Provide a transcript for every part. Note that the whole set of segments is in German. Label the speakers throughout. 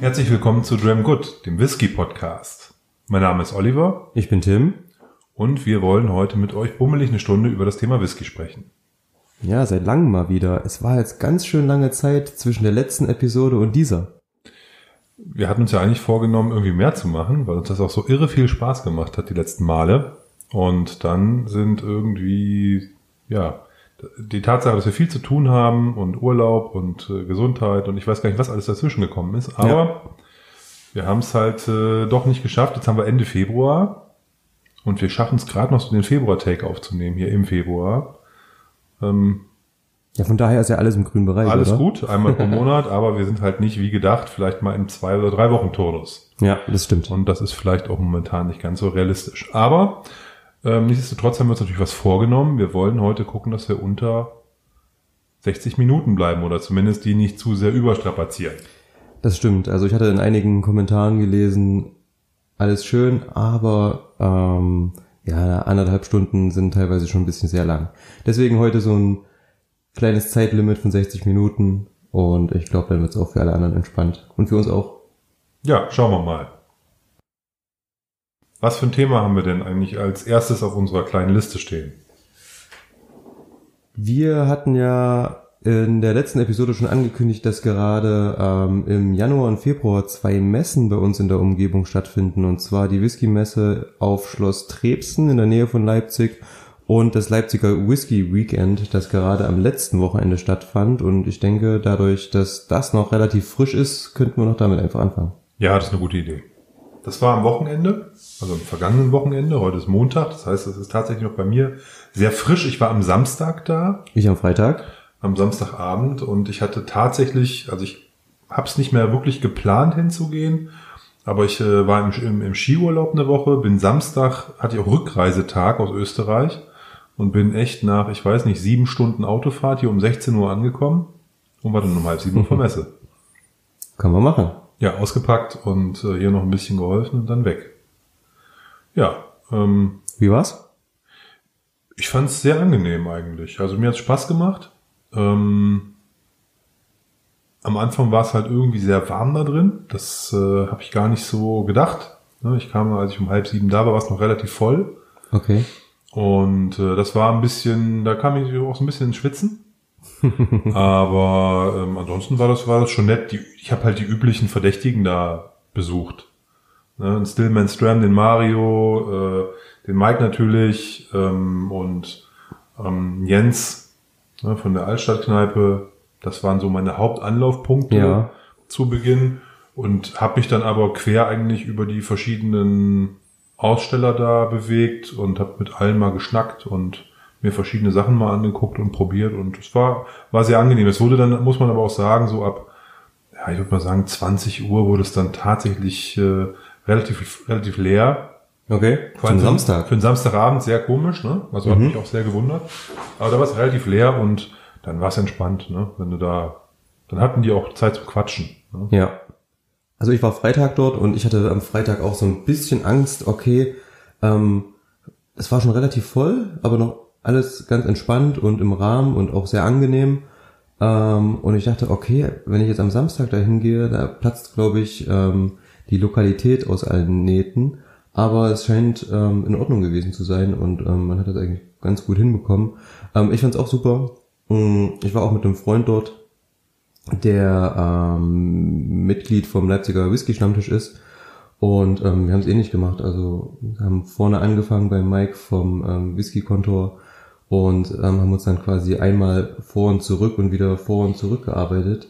Speaker 1: Herzlich willkommen zu Dram Good, dem Whisky Podcast. Mein Name ist Oliver
Speaker 2: Ich bin Tim.
Speaker 1: und wir wollen heute mit euch bummelig eine Stunde über das Thema Whisky sprechen.
Speaker 2: Ja, seit langem mal wieder. Es war jetzt ganz schön lange Zeit zwischen der letzten Episode und dieser.
Speaker 1: Wir hatten uns ja eigentlich vorgenommen, irgendwie mehr zu machen, weil uns das auch so irre viel Spaß gemacht hat die letzten Male. Und dann sind irgendwie, ja, die Tatsache, dass wir viel zu tun haben und Urlaub und äh, Gesundheit und ich weiß gar nicht, was alles dazwischen gekommen ist, aber
Speaker 2: Ja.
Speaker 1: wir haben es halt äh, doch nicht geschafft. Jetzt haben wir Ende Februar und wir schaffen es gerade noch so den Februar-Take aufzunehmen, hier im Februar. Ähm,
Speaker 2: Ja, von daher ist ja alles im grünen Bereich,
Speaker 1: alles
Speaker 2: oder?
Speaker 1: gut, einmal pro Monat, aber wir sind halt nicht wie gedacht, vielleicht mal in zwei oder drei Wochen Turnus.
Speaker 2: Ja, das stimmt.
Speaker 1: Und das ist vielleicht auch momentan nicht ganz so realistisch. Aber ähm, nichtsdestotrotz haben wir uns natürlich was vorgenommen. Wir wollen heute gucken, dass wir unter 60 Minuten bleiben oder zumindest die nicht zu sehr überstrapazieren.
Speaker 2: Das stimmt. Also ich hatte in einigen Kommentaren gelesen, alles schön, aber ähm, ja, anderthalb Stunden sind teilweise schon ein bisschen sehr lang. Deswegen heute so ein kleines Zeitlimit von 60 Minuten und ich glaube, dann wird es auch für alle anderen entspannt. Und für uns auch.
Speaker 1: Ja, schauen wir mal. Was für ein Thema haben wir denn eigentlich als erstes auf unserer kleinen Liste stehen?
Speaker 2: Wir hatten ja in der letzten Episode schon angekündigt, dass gerade ähm, im Januar und Februar zwei Messen bei uns in der Umgebung stattfinden. Und zwar die Whisky-Messe auf Schloss Trebsen in der Nähe von Leipzig und das Leipziger Whisky Weekend, das gerade am letzten Wochenende stattfand. Und ich denke, dadurch, dass das noch relativ frisch ist, könnten wir noch damit einfach anfangen.
Speaker 1: Ja, das ist eine gute Idee. Das war am Wochenende, also am vergangenen Wochenende. Heute ist Montag, das heißt, es ist tatsächlich noch bei mir sehr frisch. Ich war am Samstag da,
Speaker 2: Ich am Freitag.
Speaker 1: am Samstagabend und ich hatte tatsächlich, also ich habe es nicht mehr wirklich geplant hinzugehen, aber ich äh, war im, im, im Skiurlaub eine Woche, bin Samstag, hatte ich auch Rückreisetag aus Österreich und bin echt nach, ich weiß nicht, sieben Stunden Autofahrt hier um 16 Uhr angekommen und war dann um halb sieben Uhr vor Messe.
Speaker 2: Kann man machen.
Speaker 1: Ja, ausgepackt und äh, hier noch ein bisschen geholfen und dann weg. Ja, ähm,
Speaker 2: Wie war's?
Speaker 1: ich fand es sehr angenehm eigentlich. Also mir hat Spaß gemacht. Ähm, am Anfang war es halt irgendwie sehr warm da drin. Das äh, habe ich gar nicht so gedacht. Ne, Ich kam, als ich um halb sieben da war, war es noch relativ voll.
Speaker 2: Okay.
Speaker 1: Und äh, das war ein bisschen, da kam ich auch so ein bisschen ins Schwitzen. Aber ähm, ansonsten war das, war das schon nett. Die, ich habe halt die üblichen Verdächtigen da besucht. Ne, den Stillman Stram, den Mario, äh, den Mike natürlich ähm, und ähm, Jens ne, von der Altstadtkneipe. Das waren so meine Hauptanlaufpunkte
Speaker 2: Ja.
Speaker 1: zu Beginn und habe mich dann aber quer eigentlich über die verschiedenen Aussteller da bewegt und habe mit allen mal geschnackt und mir verschiedene Sachen mal angeguckt und probiert und es war war sehr angenehm. Es wurde dann muss man aber auch sagen so ab ja ich würde mal sagen 20 Uhr wurde es dann tatsächlich äh, relativ relativ leer.
Speaker 2: Okay.
Speaker 1: Für-
Speaker 2: Samstag.
Speaker 1: Für einen Samstagabend sehr komisch, ne? Also hat
Speaker 2: Mhm.
Speaker 1: mich auch sehr gewundert. Aber da war es relativ leer und dann war es entspannt, ne? Wenn du da, dann hatten die auch Zeit zum Quatschen. Ne?
Speaker 2: Ja. Also ich war Freitag dort und ich hatte am Freitag auch so ein bisschen Angst, okay, ähm, es war schon relativ voll, aber noch alles ganz entspannt und im Rahmen und auch sehr angenehm. Ähm, und ich dachte, okay, wenn ich jetzt am Samstag dahin gehe, da platzt, glaube ich, ähm, die Lokalität aus allen Nähten. Aber es scheint ähm, in Ordnung gewesen zu sein und ähm, man hat das eigentlich ganz gut hinbekommen. Ähm, ich fand's auch super. Mm, Ich war auch mit einem Freund dort, der ähm, Mitglied vom Leipziger Whisky Stammtisch ist. Und wir haben es ähnlich gemacht. Also haben vorne angefangen bei Mike vom Whisky-Kontor und ähm, haben uns dann quasi einmal vor und zurück und wieder vor und zurück gearbeitet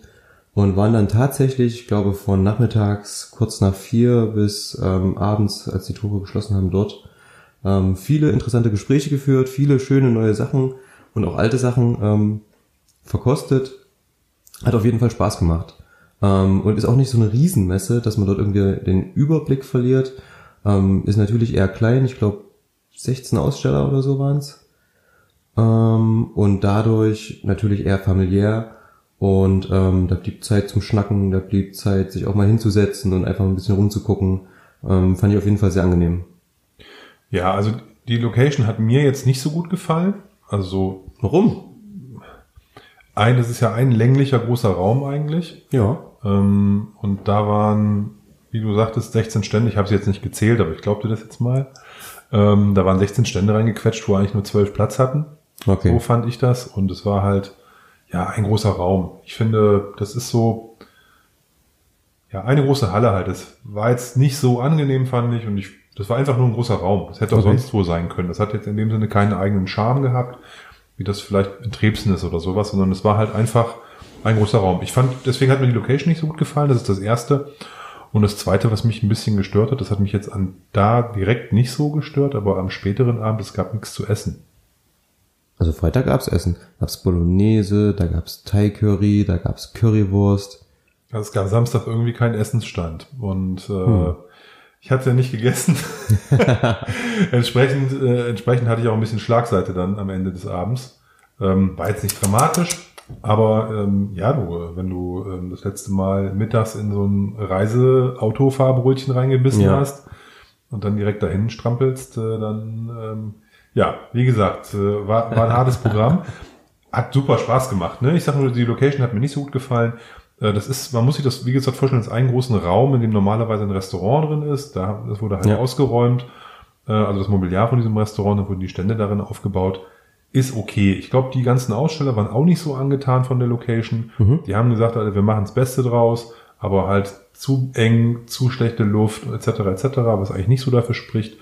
Speaker 2: und waren dann tatsächlich, ich glaube, von nachmittags kurz nach vier bis ähm, abends, als die Tore geschlossen haben, dort ähm, viele interessante Gespräche geführt, viele schöne neue Sachen und auch alte Sachen ähm, verkostet. Hat auf jeden Fall Spaß gemacht. Ähm, und ist auch nicht so eine Riesenmesse, dass man dort irgendwie den Überblick verliert. Ähm, ist natürlich eher klein, ich glaube 16 Aussteller oder so waren's Ähm, und dadurch natürlich eher familiär. Und ähm, da blieb Zeit zum Schnacken, da blieb Zeit, sich auch mal hinzusetzen und einfach ein bisschen rumzugucken. Ähm, fand ich auf jeden Fall sehr angenehm.
Speaker 1: Ja, also die Location hat mir jetzt nicht so gut gefallen. Also
Speaker 2: Warum?
Speaker 1: ein, das ist ja ein länglicher großer Raum eigentlich.
Speaker 2: Ja.
Speaker 1: Ähm, und da waren, wie du sagtest, 16 Stände. Ich habe sie jetzt nicht gezählt, aber ich glaubte das jetzt mal. Ähm, da waren 16 Stände reingequetscht, wo eigentlich nur 12 Platz hatten.
Speaker 2: Okay.
Speaker 1: So fand ich das. Und es war halt, ja, ein großer Raum. Ich finde, das ist so, ja, eine große Halle halt. Das war jetzt nicht so angenehm, fand ich. Und ich, das war einfach nur ein großer Raum. Das hätte auch
Speaker 2: Okay.
Speaker 1: sonst wo sein können. Das hat jetzt in dem Sinne keinen eigenen Charme gehabt, wie das vielleicht in Trebsen ist oder sowas, sondern es war halt einfach ein großer Raum. Ich fand, deswegen hat mir die Location nicht so gut gefallen. Das ist das erste. Und das zweite, was mich ein bisschen gestört hat, das hat mich jetzt an da direkt nicht so gestört, aber am späteren Abend, es gab nichts zu essen.
Speaker 2: Also Freitag gab's Essen. Gab's Bolognese, da gab's Thai Curry, da gab's Currywurst.
Speaker 1: Also es gab Samstag irgendwie keinen Essensstand und äh, ich hatte ja nicht gegessen. entsprechend, äh, entsprechend hatte ich auch ein bisschen Schlagseite dann am Ende des Abends. Ähm, war jetzt nicht dramatisch, aber ähm, ja, du, wenn du ähm, das letzte Mal mittags in so ein Reiseautofahrbrötchen reingebissen
Speaker 2: Ja.
Speaker 1: hast und dann direkt dahin strampelst, äh, dann ähm, ja, wie gesagt, äh, war, war ein hartes Programm. Hat super Spaß gemacht. Ne? Ich sag nur, die Location hat mir nicht so gut gefallen. Äh, Das ist, man muss sich das, wie gesagt, vorstellen, als einen großen Raum, in dem normalerweise ein Restaurant drin ist. Da, das wurde halt
Speaker 2: Ja.
Speaker 1: ausgeräumt. Äh, Also das Mobiliar von diesem Restaurant, da wurden die Stände darin aufgebaut. Ist okay. Ich glaube, die ganzen Aussteller waren auch nicht so angetan von der Location. Die haben gesagt, Alter, wir machen das Beste draus, aber halt zu eng, zu schlechte Luft, etc., etc., was eigentlich nicht so dafür spricht.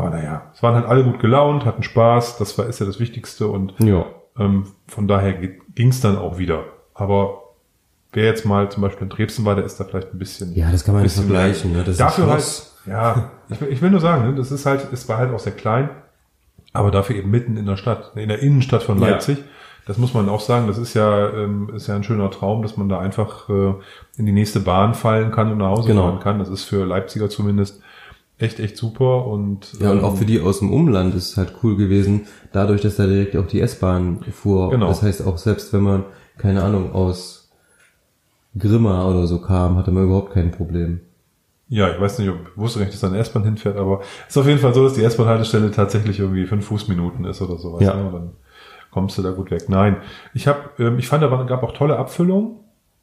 Speaker 1: Aber naja, es waren halt alle gut gelaunt, hatten Spaß, das war, ist ja das Wichtigste und
Speaker 2: Ja.
Speaker 1: ähm, von daher ging es dann auch wieder. Aber wer jetzt mal zum Beispiel in Dresden war, der ist da vielleicht ein bisschen.
Speaker 2: Ja, das kann man nicht
Speaker 1: bisschen
Speaker 2: vergleichen, ne? Das
Speaker 1: dafür halt, ja, ich, will- ich will nur sagen, ne, das ist halt, es war halt auch sehr klein, aber dafür eben mitten in der Stadt, in der Innenstadt von
Speaker 2: Ja.
Speaker 1: Leipzig. Das muss man auch sagen, das ist ja, ähm, ist ja ein schöner Traum, dass man da einfach äh, in die nächste Bahn fallen kann und nach Hause
Speaker 2: Genau.
Speaker 1: fahren kann. Das ist für Leipziger zumindest echt, echt super und
Speaker 2: Ja, und
Speaker 1: ähm,
Speaker 2: auch für die aus dem Umland ist es halt cool gewesen, dadurch, dass da direkt auch die S-Bahn fuhr.
Speaker 1: Genau.
Speaker 2: Das heißt auch selbst wenn man, keine Ahnung, aus Grimma oder so kam, hatte man überhaupt kein Problem.
Speaker 1: Ja, ich weiß nicht, ob ich wusste nicht, dass da eine S-Bahn hinfährt, aber es ist auf jeden Fall so, dass die S-Bahn-Haltestelle tatsächlich irgendwie fünf Fußminuten ist oder sowas.
Speaker 2: Ja.
Speaker 1: Ne? Und dann kommst du da gut weg. Nein, ich habe, ähm, ich fand, da waren- gab auch tolle Abfüllungen.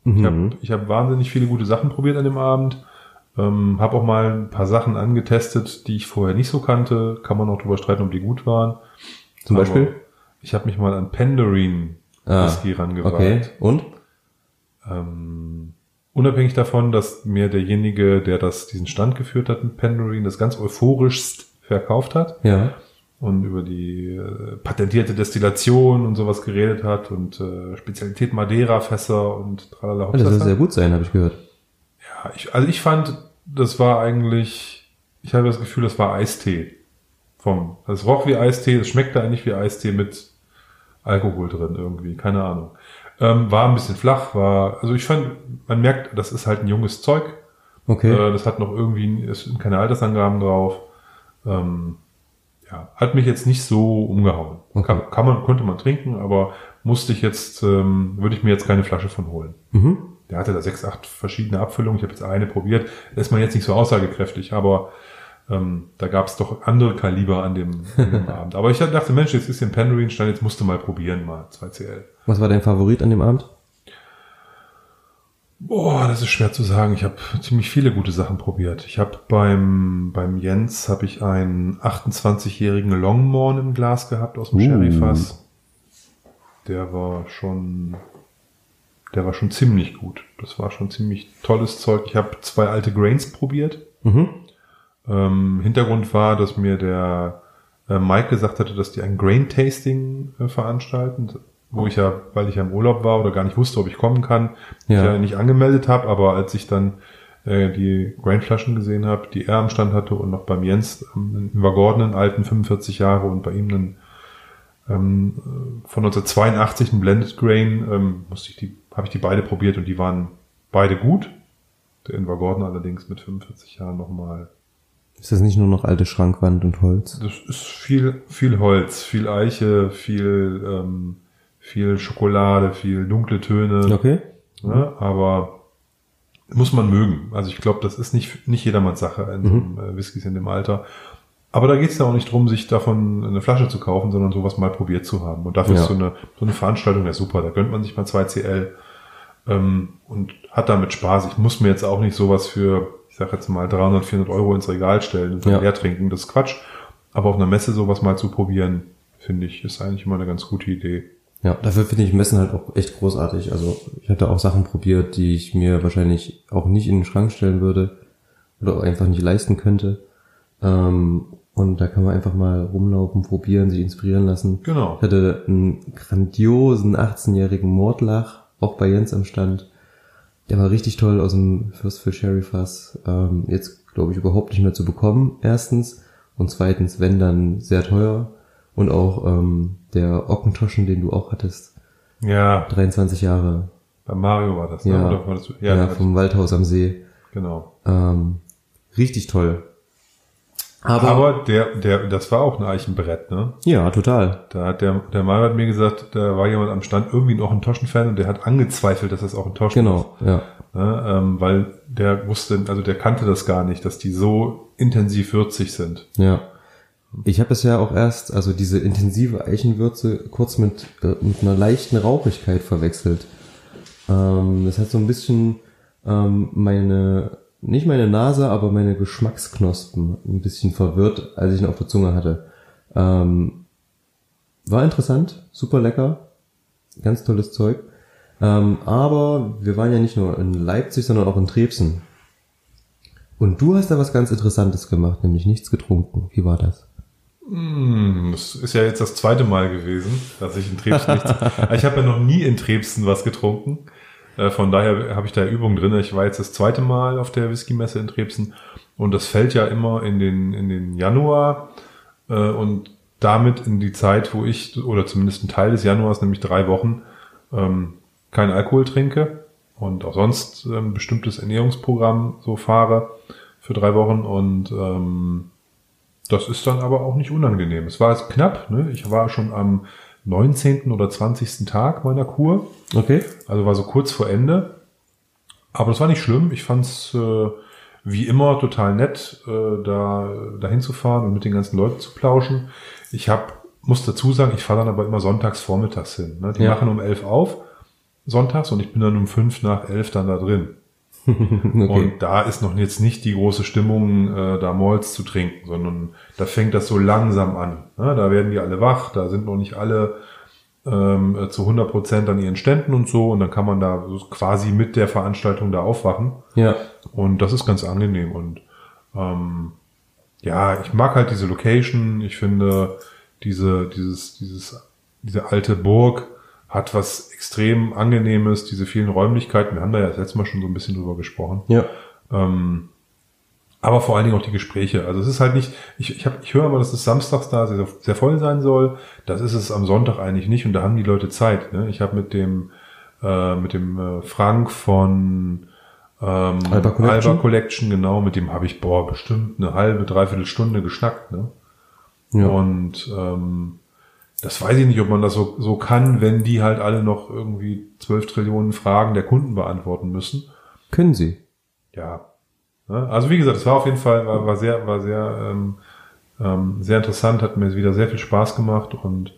Speaker 1: Ich habe ich hab wahnsinnig viele gute Sachen probiert an dem Abend. Ähm, habe auch mal ein paar Sachen angetestet, die ich vorher nicht so kannte. Kann man auch drüber streiten, ob die gut waren.
Speaker 2: Zum
Speaker 1: Aber
Speaker 2: Beispiel?
Speaker 1: Ich habe mich mal an Penderine
Speaker 2: Ah,
Speaker 1: Whisky rangewagt.
Speaker 2: Okay. Und?
Speaker 1: Ähm, unabhängig davon, dass mir derjenige, der das diesen Stand geführt hat mit Penderine, das ganz euphorischst verkauft hat
Speaker 2: Ja.
Speaker 1: und über die äh, patentierte Destillation und sowas geredet hat und äh, Spezialität Madeira-Fässer und tralala.
Speaker 2: Das soll sehr gut sein, habe ich gehört.
Speaker 1: Ja, ich, also ich fand, das war eigentlich, ich habe das Gefühl, das war Eistee. Vom, das roch wie Eistee, es schmeckte eigentlich wie Eistee mit Alkohol drin irgendwie, keine Ahnung. Ähm, war ein bisschen flach, war, also ich fand, man merkt, das ist halt ein junges Zeug.
Speaker 2: Okay.
Speaker 1: Äh, das hat noch irgendwie, sind keine Altersangaben drauf. Ähm, ja, hat mich jetzt nicht so umgehauen.
Speaker 2: Okay.
Speaker 1: Kann, kann man, konnte man trinken, aber musste ich jetzt, ähm, würde ich mir jetzt keine Flasche von holen.
Speaker 2: mhm.
Speaker 1: Der hatte da sechs, acht verschiedene Abfüllungen. Ich habe jetzt eine probiert. Ist man jetzt nicht so aussagekräftig, aber ähm, da gab es doch andere Kaliber an dem, an dem Abend. Aber ich dachte, Mensch, jetzt ist hier ein Penderine Stein, jetzt musst du mal probieren, mal 2CL.
Speaker 2: Was war dein Favorit an dem Abend?
Speaker 1: Boah, das ist schwer zu sagen. Ich habe ziemlich viele gute Sachen probiert. Ich habe beim, beim Jens habe ich einen 28-jährigen Longmorn im Glas gehabt aus dem
Speaker 2: Uh.
Speaker 1: Sherryfass. Der war schon, der war schon ziemlich gut. Das war schon ziemlich tolles Zeug. Ich habe zwei alte Grains probiert.
Speaker 2: Mhm.
Speaker 1: Ähm, Hintergrund war, dass mir der äh, Mike gesagt hatte, dass die ein Grain Tasting äh, veranstalten, wo ich ja, weil ich ja im Urlaub war oder gar nicht wusste, ob ich kommen kann,
Speaker 2: Ja.
Speaker 1: ich ja nicht angemeldet habe, aber als ich dann äh, die Grain-Flaschen gesehen habe, die er am Stand hatte und noch beim Jens ähm, einen alten 45 Jahre und bei ihm einen ähm, äh, von 1982 ein Blended Grain, ähm, musste ich die, habe ich die beide probiert und die waren beide gut. Der Invergordon allerdings mit 45 Jahren nochmal
Speaker 2: Ist das nicht nur noch alte Schrankwand und Holz?
Speaker 1: das ist viel, viel Holz, viel Eiche, viel, ähm, viel Schokolade, viel dunkle Töne.
Speaker 2: Okay.
Speaker 1: Ne? Aber muss man mögen. Also ich glaube, das ist nicht, nicht jedermanns Sache in so einem äh, Whiskys in dem Alter. Aber da geht es ja auch nicht drum, sich davon eine Flasche zu kaufen, sondern sowas mal probiert zu haben. Und dafür
Speaker 2: Ja.
Speaker 1: ist so eine, so eine Veranstaltung ja super. Da gönnt man sich mal zwei CL. ähm, und hat damit Spaß. Ich muss mir jetzt auch nicht sowas für, ich sag jetzt mal 300, 400 Euro ins Regal stellen und dann
Speaker 2: Ja.
Speaker 1: leer trinken. Das ist Quatsch. Aber auf einer Messe sowas mal zu probieren, finde ich, ist eigentlich immer eine ganz gute Idee.
Speaker 2: Ja, dafür finde ich Messen halt auch echt großartig. Also ich hatte auch Sachen probiert, die ich mir wahrscheinlich auch nicht in den Schrank stellen würde oder einfach nicht leisten könnte. Ähm, und da kann man einfach mal rumlaufen, probieren, sich inspirieren lassen.
Speaker 1: Genau.
Speaker 2: Ich hatte einen grandiosen 18-jährigen Mordlach, auch bei Jens am Stand. Der war richtig toll aus dem First für Sherry Fass. Ähm, jetzt glaube ich überhaupt nicht mehr zu bekommen, erstens. Und zweitens, wenn dann sehr teuer. Und auch ähm, der Ockentoschen, den du auch hattest,
Speaker 1: Ja,
Speaker 2: 23 Jahre.
Speaker 1: bei Mario war das, ne?
Speaker 2: Ja,
Speaker 1: Oder war das,
Speaker 2: ja,
Speaker 1: ja,
Speaker 2: vom Waldhaus am See.
Speaker 1: genau.
Speaker 2: Ähm, richtig toll. Aber,
Speaker 1: Aber der, der, das war auch ein Eichenbrett, ne?
Speaker 2: ja, total.
Speaker 1: Da hat der, der Mario hat mir gesagt, da war jemand am Stand, irgendwie noch ein Toschen-Fan und der hat angezweifelt, dass das auch ein Toschen
Speaker 2: Genau, ja.
Speaker 1: ist. Ne? Ähm, weil der wusste, also der kannte das gar nicht, dass die so intensiv würzig sind.
Speaker 2: Ja. Ich habe es ja auch erst, also diese intensive Eichenwürze, kurz mit, äh, mit einer leichten Rauchigkeit verwechselt. Ähm, das hat so ein bisschen ähm, meine, nicht meine Nase, aber meine Geschmacksknospen ein bisschen verwirrt, als ich ihn auf der Zunge hatte. Ähm, war interessant, super lecker, ganz tolles Zeug. Ähm, aber wir waren ja nicht nur in Leipzig, sondern auch in Trebsen. Und du hast da was ganz Interessantes gemacht, nämlich nichts getrunken. Wie war das?
Speaker 1: Hm, das ist ja jetzt das zweite Mal gewesen, dass ich in Trebsen nichts. ich habe ja noch nie in Trebsen was getrunken. Äh, Von daher habe ich da Übung drin. Ich war jetzt das zweite Mal auf der Whisky-Messe in Trebsen und das fällt ja immer in den, in den Januar äh, und damit in die Zeit, wo ich, oder zumindest ein Teil des Januars, nämlich drei Wochen, ähm, kein Alkohol trinke und auch sonst ähm, bestimmtes Ernährungsprogramm so fahre für drei Wochen und ähm, das ist dann aber auch nicht unangenehm. Es war jetzt knapp, ne? Ich war schon am 19. oder 20. Tag meiner Kur,
Speaker 2: Okay.
Speaker 1: also war so kurz vor Ende. Aber das war nicht schlimm. Ich fand's äh, wie immer total nett, äh, da dahin zu fahren und mit den ganzen Leuten zu plauschen. Ich hab, muss dazu sagen, ich fahre dann aber immer sonntags vormittags hin. Ne? Die
Speaker 2: Ja.
Speaker 1: machen um 11 auf, sonntags, und ich bin dann um 5 nach 11 dann da drin.
Speaker 2: okay.
Speaker 1: Und da ist noch jetzt nicht die große Stimmung, äh, da Malls zu trinken, sondern da fängt das so langsam an. Ne? Da werden die alle wach, da sind noch nicht alle ähm, äh, zu 100 Prozent an ihren Ständen und so. Und dann kann man da quasi mit der Veranstaltung da aufwachen.
Speaker 2: ja.
Speaker 1: Und das ist ganz angenehm. Und ähm, ja, ich mag halt diese Location. Ich finde diese, dieses, dieses, diese alte Burg hat was extrem Angenehmes, diese vielen Räumlichkeiten. Wir haben da ja das letzte Mal schon so ein bisschen drüber gesprochen.
Speaker 2: Ja.
Speaker 1: Ähm, aber vor allen Dingen auch die Gespräche. Also es ist halt nicht, ich, ich, hab, ich höre immer, dass es samstags da sehr, sehr voll sein soll. Das ist es am Sonntag eigentlich nicht und da haben die Leute Zeit. Ne? Ich habe mit dem, äh, mit dem äh, Frank von ähm,
Speaker 2: Alba Collection?
Speaker 1: Alba Collection, genau, mit dem habe ich, boah, bestimmt eine halbe, dreiviertel Stunde geschnackt. Ne?
Speaker 2: Ja.
Speaker 1: Und ähm, das weiß ich nicht, ob man das so, so kann, wenn die halt alle noch irgendwie zwölf Trillionen Fragen der Kunden beantworten müssen
Speaker 2: Können sie.
Speaker 1: ja. Ne? Also wie gesagt, es war auf jeden Fall, war, war sehr, war sehr, ähm, ähm, sehr interessant, hat mir wieder sehr viel Spaß gemacht und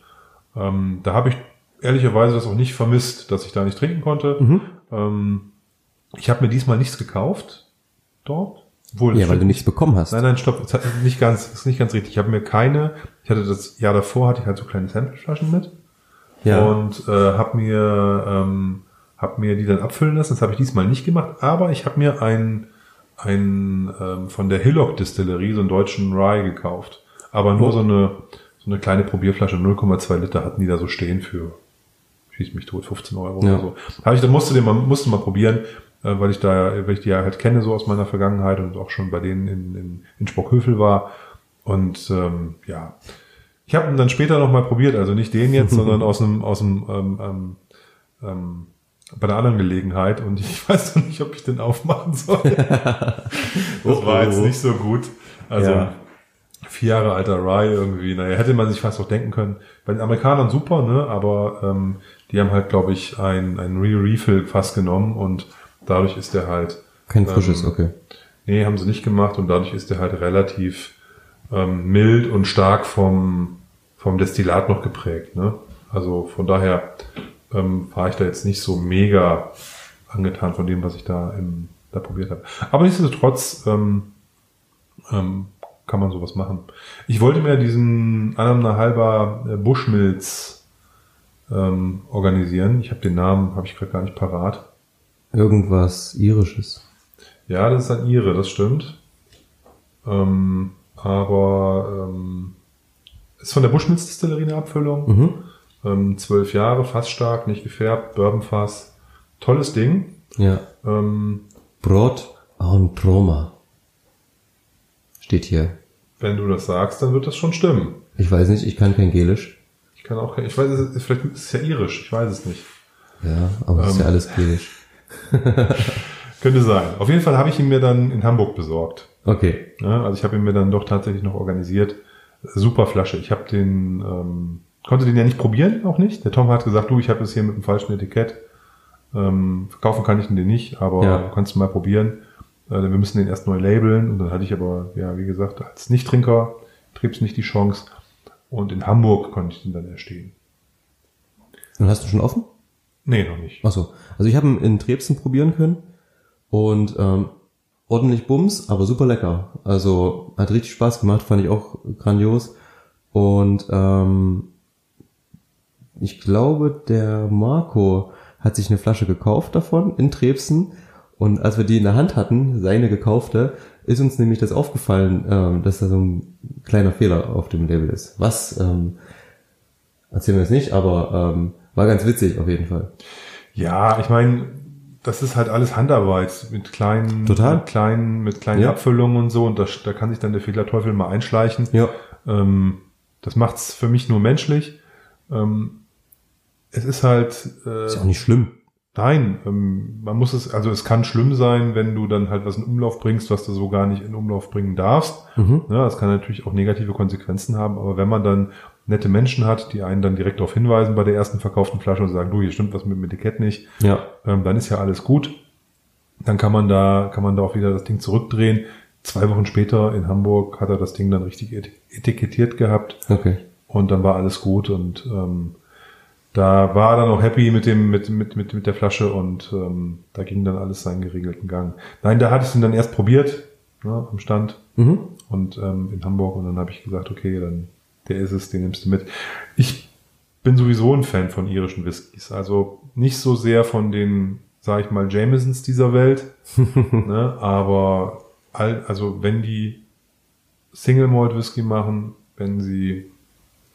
Speaker 1: ähm, da habe ich ehrlicherweise das auch nicht vermisst, dass ich da nicht trinken konnte.
Speaker 2: Mhm.
Speaker 1: Ähm, ich habe mir diesmal nichts gekauft dort. Das
Speaker 2: Ja, weil
Speaker 1: stimmt
Speaker 2: du nichts bekommen hast.
Speaker 1: Nein, nein, stopp, das hat nicht ganz, ist nicht ganz richtig. Ich habe mir keine, ich hatte das Jahr davor, hatte ich halt so kleine Sampleflaschen mit
Speaker 2: Ja.
Speaker 1: und äh, habe mir ähm, hab mir die dann abfüllen lassen. Das habe ich diesmal nicht gemacht, aber ich habe mir ein ein ähm, von der Hillock Distillerie so einen deutschen Rye gekauft, aber nur
Speaker 2: Oh.
Speaker 1: so eine so eine kleine Probierflasche 0,2 Liter hatten die da so stehen für schieß mich tot 15 Euro
Speaker 2: Ja.
Speaker 1: oder so. Habe ich dann musste den mal musste mal probieren, weil ich da weil ich die ja halt kenne so aus meiner Vergangenheit und auch schon bei denen in in, in Spockhövel war und ähm, ja ich habe ihn dann später noch mal probiert, also nicht den jetzt, sondern aus einem aus einem ähm, ähm, ähm, bei einer anderen Gelegenheit und ich weiß noch nicht, ob ich den aufmachen soll. das
Speaker 2: Oh,
Speaker 1: war jetzt
Speaker 2: oh.
Speaker 1: nicht so gut. Also
Speaker 2: Ja.
Speaker 1: vier Jahre alter Rye irgendwie, naja, hätte man sich fast auch denken können. Bei den Amerikanern super, ne? Aber ähm, die haben halt, glaube ich, ein, ein Re-Refill fast genommen und dadurch ist der halt
Speaker 2: Kein frisches,
Speaker 1: ähm,
Speaker 2: okay.
Speaker 1: Nee, haben sie nicht gemacht und dadurch ist der halt relativ ähm, mild und stark vom, vom Destillat noch geprägt. Ne? Also von daher ähm, war ich da jetzt nicht so mega angetan von dem, was ich da im, da probiert habe. Aber nichtsdestotrotz ähm, ähm, kann man sowas machen. Ich wollte mir diesen anderthalb halber äh, Bushmills ähm, organisieren. Ich habe den Namen, habe ich gerade gar nicht parat.
Speaker 2: Irgendwas Irisches.
Speaker 1: Ja, das ist ein Ire, das stimmt. Ähm, aber ähm, ist von der Bushmills Distillerie eine Abfüllung.
Speaker 2: Mhm.
Speaker 1: Ähm, zwölf Jahre, fast stark, nicht gefärbt, Bourbonfass. Tolles Ding.
Speaker 2: Ja.
Speaker 1: Ähm,
Speaker 2: Brot en Troma. Steht hier.
Speaker 1: wenn du das sagst, dann wird das schon stimmen.
Speaker 2: Ich weiß nicht, ich kann kein Gelisch.
Speaker 1: Ich kann auch, kein- ich weiß, vielleicht ist es ja irisch, ich weiß es nicht.
Speaker 2: Ja, aber es ist ja
Speaker 1: Ähm.
Speaker 2: alles Gelisch.
Speaker 1: Könnte sein. Auf jeden Fall habe ich ihn mir dann in Hamburg besorgt.
Speaker 2: Okay.
Speaker 1: Ja, also ich habe ihn mir dann doch tatsächlich noch organisiert. Super Flasche. Ich habe den, ähm, konnte den ja nicht probieren, auch nicht. Der Tom hat gesagt, du, ich habe das hier mit dem falschen Etikett. Ähm, verkaufen kann ich den nicht, aber
Speaker 2: Ja.
Speaker 1: du kannst ihn mal probieren. Äh, wir müssen den erst neu labeln. Und dann hatte ich aber, ja, wie gesagt, als Nichttrinker trieb's nicht die Chance. Und in Hamburg konnte ich den dann erstehen.
Speaker 2: Und hast du schon offen?
Speaker 1: Nee, noch nicht.
Speaker 2: Ach so. Also ich habe ihn in Trebsen probieren können und ähm, ordentlich Bums, aber super lecker. Also hat richtig Spaß gemacht, fand ich auch grandios. Und ähm, ich glaube, der Marco hat sich eine Flasche gekauft davon in Trebsen. Und als wir die in der Hand hatten, seine gekaufte, ist uns nämlich das aufgefallen, ähm, dass da so ein kleiner Fehler auf dem Label ist. Was ähm, erzählen wir jetzt nicht, aber ähm, war ganz witzig auf jeden Fall.
Speaker 1: Ja, ich meine, das ist halt alles Handarbeit mit kleinen,
Speaker 2: Total.
Speaker 1: mit kleinen, mit kleinen
Speaker 2: Ja.
Speaker 1: Abfüllungen und so. Und das, da kann sich dann der Fehlerteufel mal einschleichen.
Speaker 2: Ja.
Speaker 1: Ähm, das macht's für mich nur menschlich. Ähm, es ist halt, äh,
Speaker 2: Ist ja auch nicht schlimm.
Speaker 1: nein, ähm, man muss es, also es kann schlimm sein, wenn du dann halt was in Umlauf bringst, was du so gar nicht in Umlauf bringen darfst.
Speaker 2: Mhm.
Speaker 1: Ja, das kann natürlich auch negative Konsequenzen haben, aber wenn man dann nette Menschen hat, die einen dann direkt darauf hinweisen bei der ersten verkauften Flasche und sagen, du, hier stimmt was mit dem Etikett nicht,
Speaker 2: Ja.
Speaker 1: ähm, dann ist ja alles gut. Dann kann man da, kann man da auch wieder das Ding zurückdrehen. Zwei Wochen später in Hamburg hat er das Ding dann richtig et- etikettiert gehabt
Speaker 2: Okay.
Speaker 1: und dann war alles gut und ähm, da war er dann auch happy mit dem mit mit mit mit der Flasche und ähm, da ging dann alles seinen geregelten Gang. Nein, da hatte ich ihn dann erst probiert ne, am Stand
Speaker 2: Mhm.
Speaker 1: und ähm, in Hamburg und dann habe ich gesagt, okay, dann der ist es, den nimmst du mit. Ich bin sowieso ein Fan von irischen Whiskys, also nicht so sehr von den, sag ich mal, Jamesons dieser Welt, ne, aber all, also wenn die Single Malt Whisky machen, wenn sie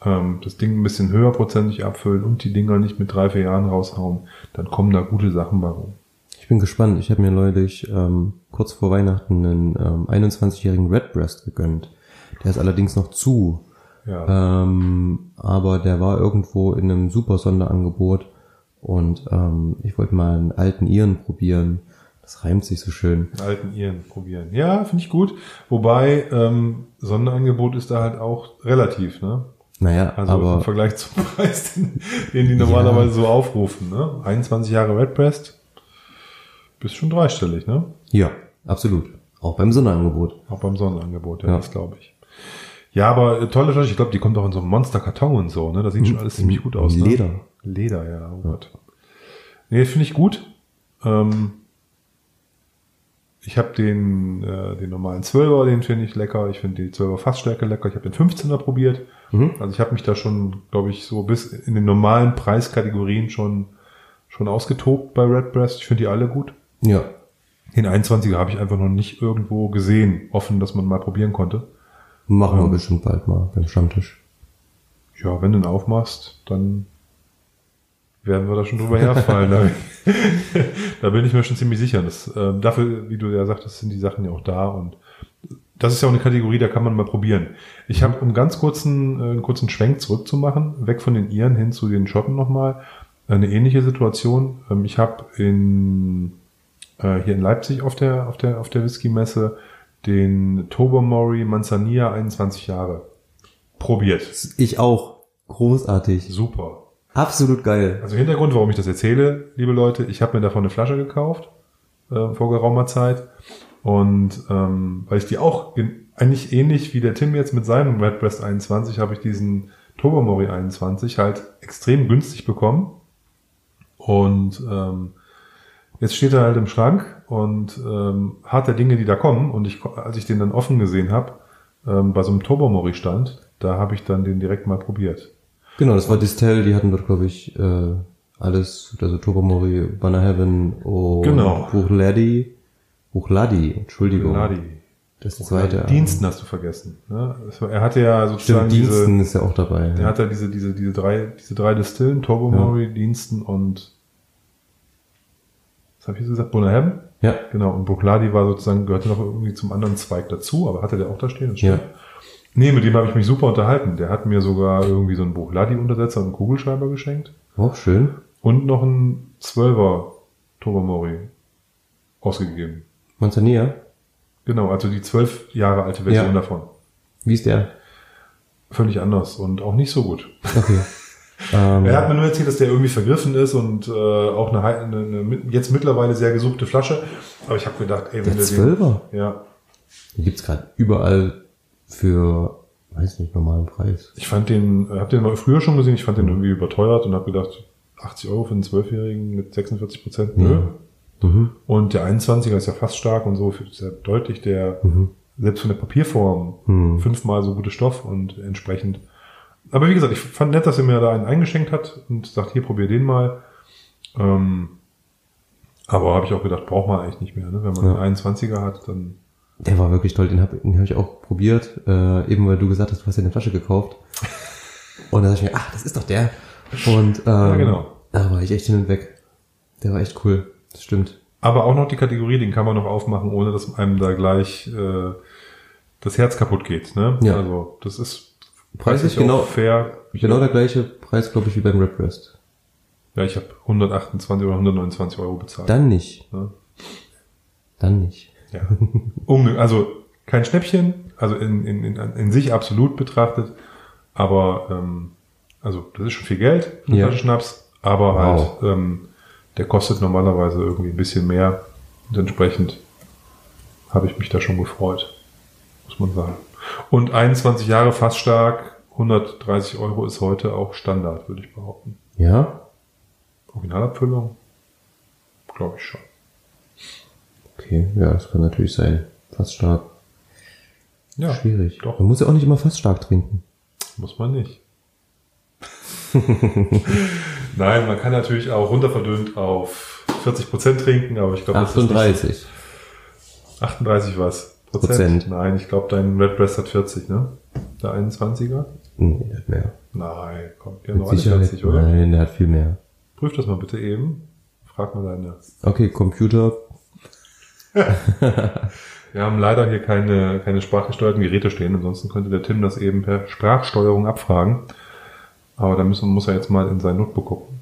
Speaker 1: ähm, das Ding ein bisschen höherprozentig abfüllen und die Dinger nicht mit drei, vier Jahren raushauen, dann kommen da gute Sachen bei rum.
Speaker 2: Ich bin gespannt. Ich habe mir neulich ähm, kurz vor Weihnachten einen ähm, 21-jährigen Redbreast gegönnt. Der ist allerdings noch zu.
Speaker 1: Ja.
Speaker 2: Ähm, aber der war irgendwo in einem super Sonderangebot. Und ähm, ich wollte mal einen alten Iren probieren. Das reimt sich so schön.
Speaker 1: Alten Iren probieren. Ja, finde ich gut. Wobei, ähm, Sonderangebot ist da halt auch relativ, ne?
Speaker 2: Naja,
Speaker 1: Also im
Speaker 2: aber
Speaker 1: Vergleich zum Preis, den, den die normalerweise so aufrufen, ne? 21 Jahre Redbreast, bist schon dreistellig, ne?
Speaker 2: ja, absolut. Auch beim Sonderangebot.
Speaker 1: Auch beim Sonderangebot, ja,
Speaker 2: Ja.
Speaker 1: das glaube ich. Ja, aber äh, tolle Flasche, ich glaube, die kommt auch in so einem Monster-Karton und so, ne? Das sieht schon alles ziemlich gut aus. Ne?
Speaker 2: Leder.
Speaker 1: Leder, ja, oh Gott. Nee, finde ich gut. Ähm, ich habe den, äh, den normalen 12er, den finde ich lecker. Ich finde die 12er Fassstärke lecker. Ich habe den 15er probiert.
Speaker 2: Mhm.
Speaker 1: Also ich habe mich da schon, glaube ich, so bis in den normalen Preiskategorien schon, schon ausgetobt bei Redbreast. Ich finde die alle gut.
Speaker 2: Ja.
Speaker 1: Den 21er habe ich einfach noch nicht irgendwo gesehen, offen, dass man mal probieren konnte.
Speaker 2: Machen wir
Speaker 1: Ähm.
Speaker 2: bestimmt bald mal beim Stammtisch.
Speaker 1: Ja, wenn du ihn aufmachst, dann werden wir da schon drüber herfallen. da, da bin ich mir schon ziemlich sicher. Das, ähm, dafür, wie du ja sagtest, sind die Sachen ja auch da und das ist ja auch eine Kategorie, da kann man mal probieren. Ich habe, um ganz kurzen, äh, einen kurzen Schwenk zurückzumachen, weg von den Iren hin zu den Schotten nochmal, eine ähnliche Situation. Ähm, ich habe in äh, hier in Leipzig auf der auf der auf der Whisky-Messe den Tobermory Manzanilla 21 Jahre probiert.
Speaker 2: Ich auch. Großartig.
Speaker 1: Super.
Speaker 2: Absolut geil.
Speaker 1: Also Hintergrund, warum ich das erzähle, liebe Leute, ich habe mir davon eine Flasche gekauft äh, vor geraumer Zeit und ähm, weil ich die auch in, eigentlich ähnlich wie der Tim jetzt mit seinem Redbreast 21 habe ich diesen Tobermory 21 halt extrem günstig bekommen und ähm, Jetzt steht er halt im Schrank und ähm, hat der Dinge, die da kommen. Und ich, als ich den dann offen gesehen habe, ähm, bei so einem Turbomori-Stand, da habe ich dann den direkt mal probiert.
Speaker 2: Genau, das war Distel, die hatten dort, glaube ich, äh, alles, also Turbomori, Banner Heaven und
Speaker 1: Genau.
Speaker 2: Buchladi. Buchladi, Entschuldigung.
Speaker 1: Ladi.
Speaker 2: Das zweite.
Speaker 1: Diensten hast du vergessen. Ne? Er hatte ja sozusagen
Speaker 2: Stimmt,
Speaker 1: diese,
Speaker 2: Diensten ist ja auch dabei.
Speaker 1: der
Speaker 2: Ja.
Speaker 1: hat ja diese, diese, diese drei, diese drei Distillen, Turbomori, Diensten und was habe ich jetzt gesagt? Bonaham?
Speaker 2: Ja,
Speaker 1: Genau, und Bukladi war sozusagen, gehörte noch irgendwie zum anderen Zweig dazu, aber hatte der auch da stehen? Das stimmt.
Speaker 2: Ja.
Speaker 1: Nee, mit dem habe ich mich super unterhalten. Der hat mir sogar irgendwie so einen Buchladi-Untersetzer und einen Kugelschreiber geschenkt
Speaker 2: auch schön.
Speaker 1: und noch einen 12er Turbomori ausgegeben.
Speaker 2: Manzanilla,
Speaker 1: Genau, also die zwölf Jahre alte Version
Speaker 2: Ja.
Speaker 1: davon.
Speaker 2: wie ist der?
Speaker 1: Völlig anders und auch nicht so gut.
Speaker 2: Okay. ähm,
Speaker 1: Er hat mir nur erzählt, dass der irgendwie vergriffen ist und äh, auch eine, eine, eine jetzt mittlerweile sehr gesuchte Flasche. Aber ich habe gedacht, ey, wenn
Speaker 2: der Zwölfer?
Speaker 1: ja,
Speaker 2: Den gibt's gerade überall für, weiß nicht, normalen Preis.
Speaker 1: ich fand den, äh, hab den mal früher schon gesehen, ich fand den irgendwie überteuert und habe gedacht, 80 Euro für einen Zwölfjährigen mit 46 Prozent, nö.
Speaker 2: Mhm.
Speaker 1: Und der 21er ist ja fast stark und so, ist ja deutlich der,
Speaker 2: Mhm.
Speaker 1: selbst von der Papierform,
Speaker 2: Mhm.
Speaker 1: fünfmal so gute Stoff und entsprechend. Aber wie gesagt, ich fand nett, dass er mir da einen eingeschenkt hat und sagt, hier, probier den mal. Ähm, aber habe ich auch gedacht, braucht man eigentlich nicht mehr. Ne? Wenn man
Speaker 2: Ja.
Speaker 1: einen 21er hat, dann
Speaker 2: Der war wirklich toll, den habe den hab ich auch probiert, äh, eben weil du gesagt hast, du hast ja eine Flasche gekauft. Und da dachte ich mir, ach, das ist doch der. Und ähm,
Speaker 1: Ja, genau.
Speaker 2: da war ich echt hin und weg. Der war echt cool, das stimmt.
Speaker 1: Aber auch noch die Kategorie, den kann man noch aufmachen, ohne dass einem da gleich äh, das Herz kaputt geht. Ne?
Speaker 2: Ja.
Speaker 1: Also das ist
Speaker 2: Preislich
Speaker 1: auch
Speaker 2: genau-
Speaker 1: fair.
Speaker 2: Genau der gleiche Preis, glaube ich, wie beim Breast.
Speaker 1: Ja, ich habe 128 oder 129 Euro bezahlt.
Speaker 2: Dann nicht.
Speaker 1: Ne?
Speaker 2: Dann nicht.
Speaker 1: Ja. Um, also kein Schnäppchen, also in, in, in, in sich absolut betrachtet, aber ähm, also das ist schon viel Geld für eine
Speaker 2: Ja.
Speaker 1: Flasche Schnaps, aber
Speaker 2: Wow.
Speaker 1: halt ähm, der kostet normalerweise irgendwie ein bisschen mehr und entsprechend habe ich mich da schon gefreut, muss man sagen. Und 21 Jahre fast stark, 130 Euro ist heute auch Standard, würde ich behaupten.
Speaker 2: Ja?
Speaker 1: Originalabfüllung, glaube ich schon.
Speaker 2: Okay, ja, das kann natürlich sein. Fast stark.
Speaker 1: Ja,
Speaker 2: Schwierig.
Speaker 1: doch.
Speaker 2: Man muss ja auch nicht immer fast stark trinken.
Speaker 1: Muss man nicht. Nein, man kann natürlich auch runterverdünnt auf 40 Prozent trinken, aber ich glaube, das ist
Speaker 2: 38.
Speaker 1: nicht 38 was? Prozent? Nein, ich glaube, dein Red Breast hat 40, ne? Der 21er?
Speaker 2: Nee, der hat mehr.
Speaker 1: Nein, noch alle
Speaker 2: Sicherheit.
Speaker 1: 40, oder?
Speaker 2: Nein, der hat viel mehr.
Speaker 1: Prüf das mal bitte eben. Frag mal deine.
Speaker 2: Okay, Computer.
Speaker 1: Wir haben leider hier keine, keine sprachgesteuerten Geräte stehen, ansonsten könnte der Tim das eben per Sprachsteuerung abfragen. Aber da müssen, muss er jetzt mal in sein Notebook gucken.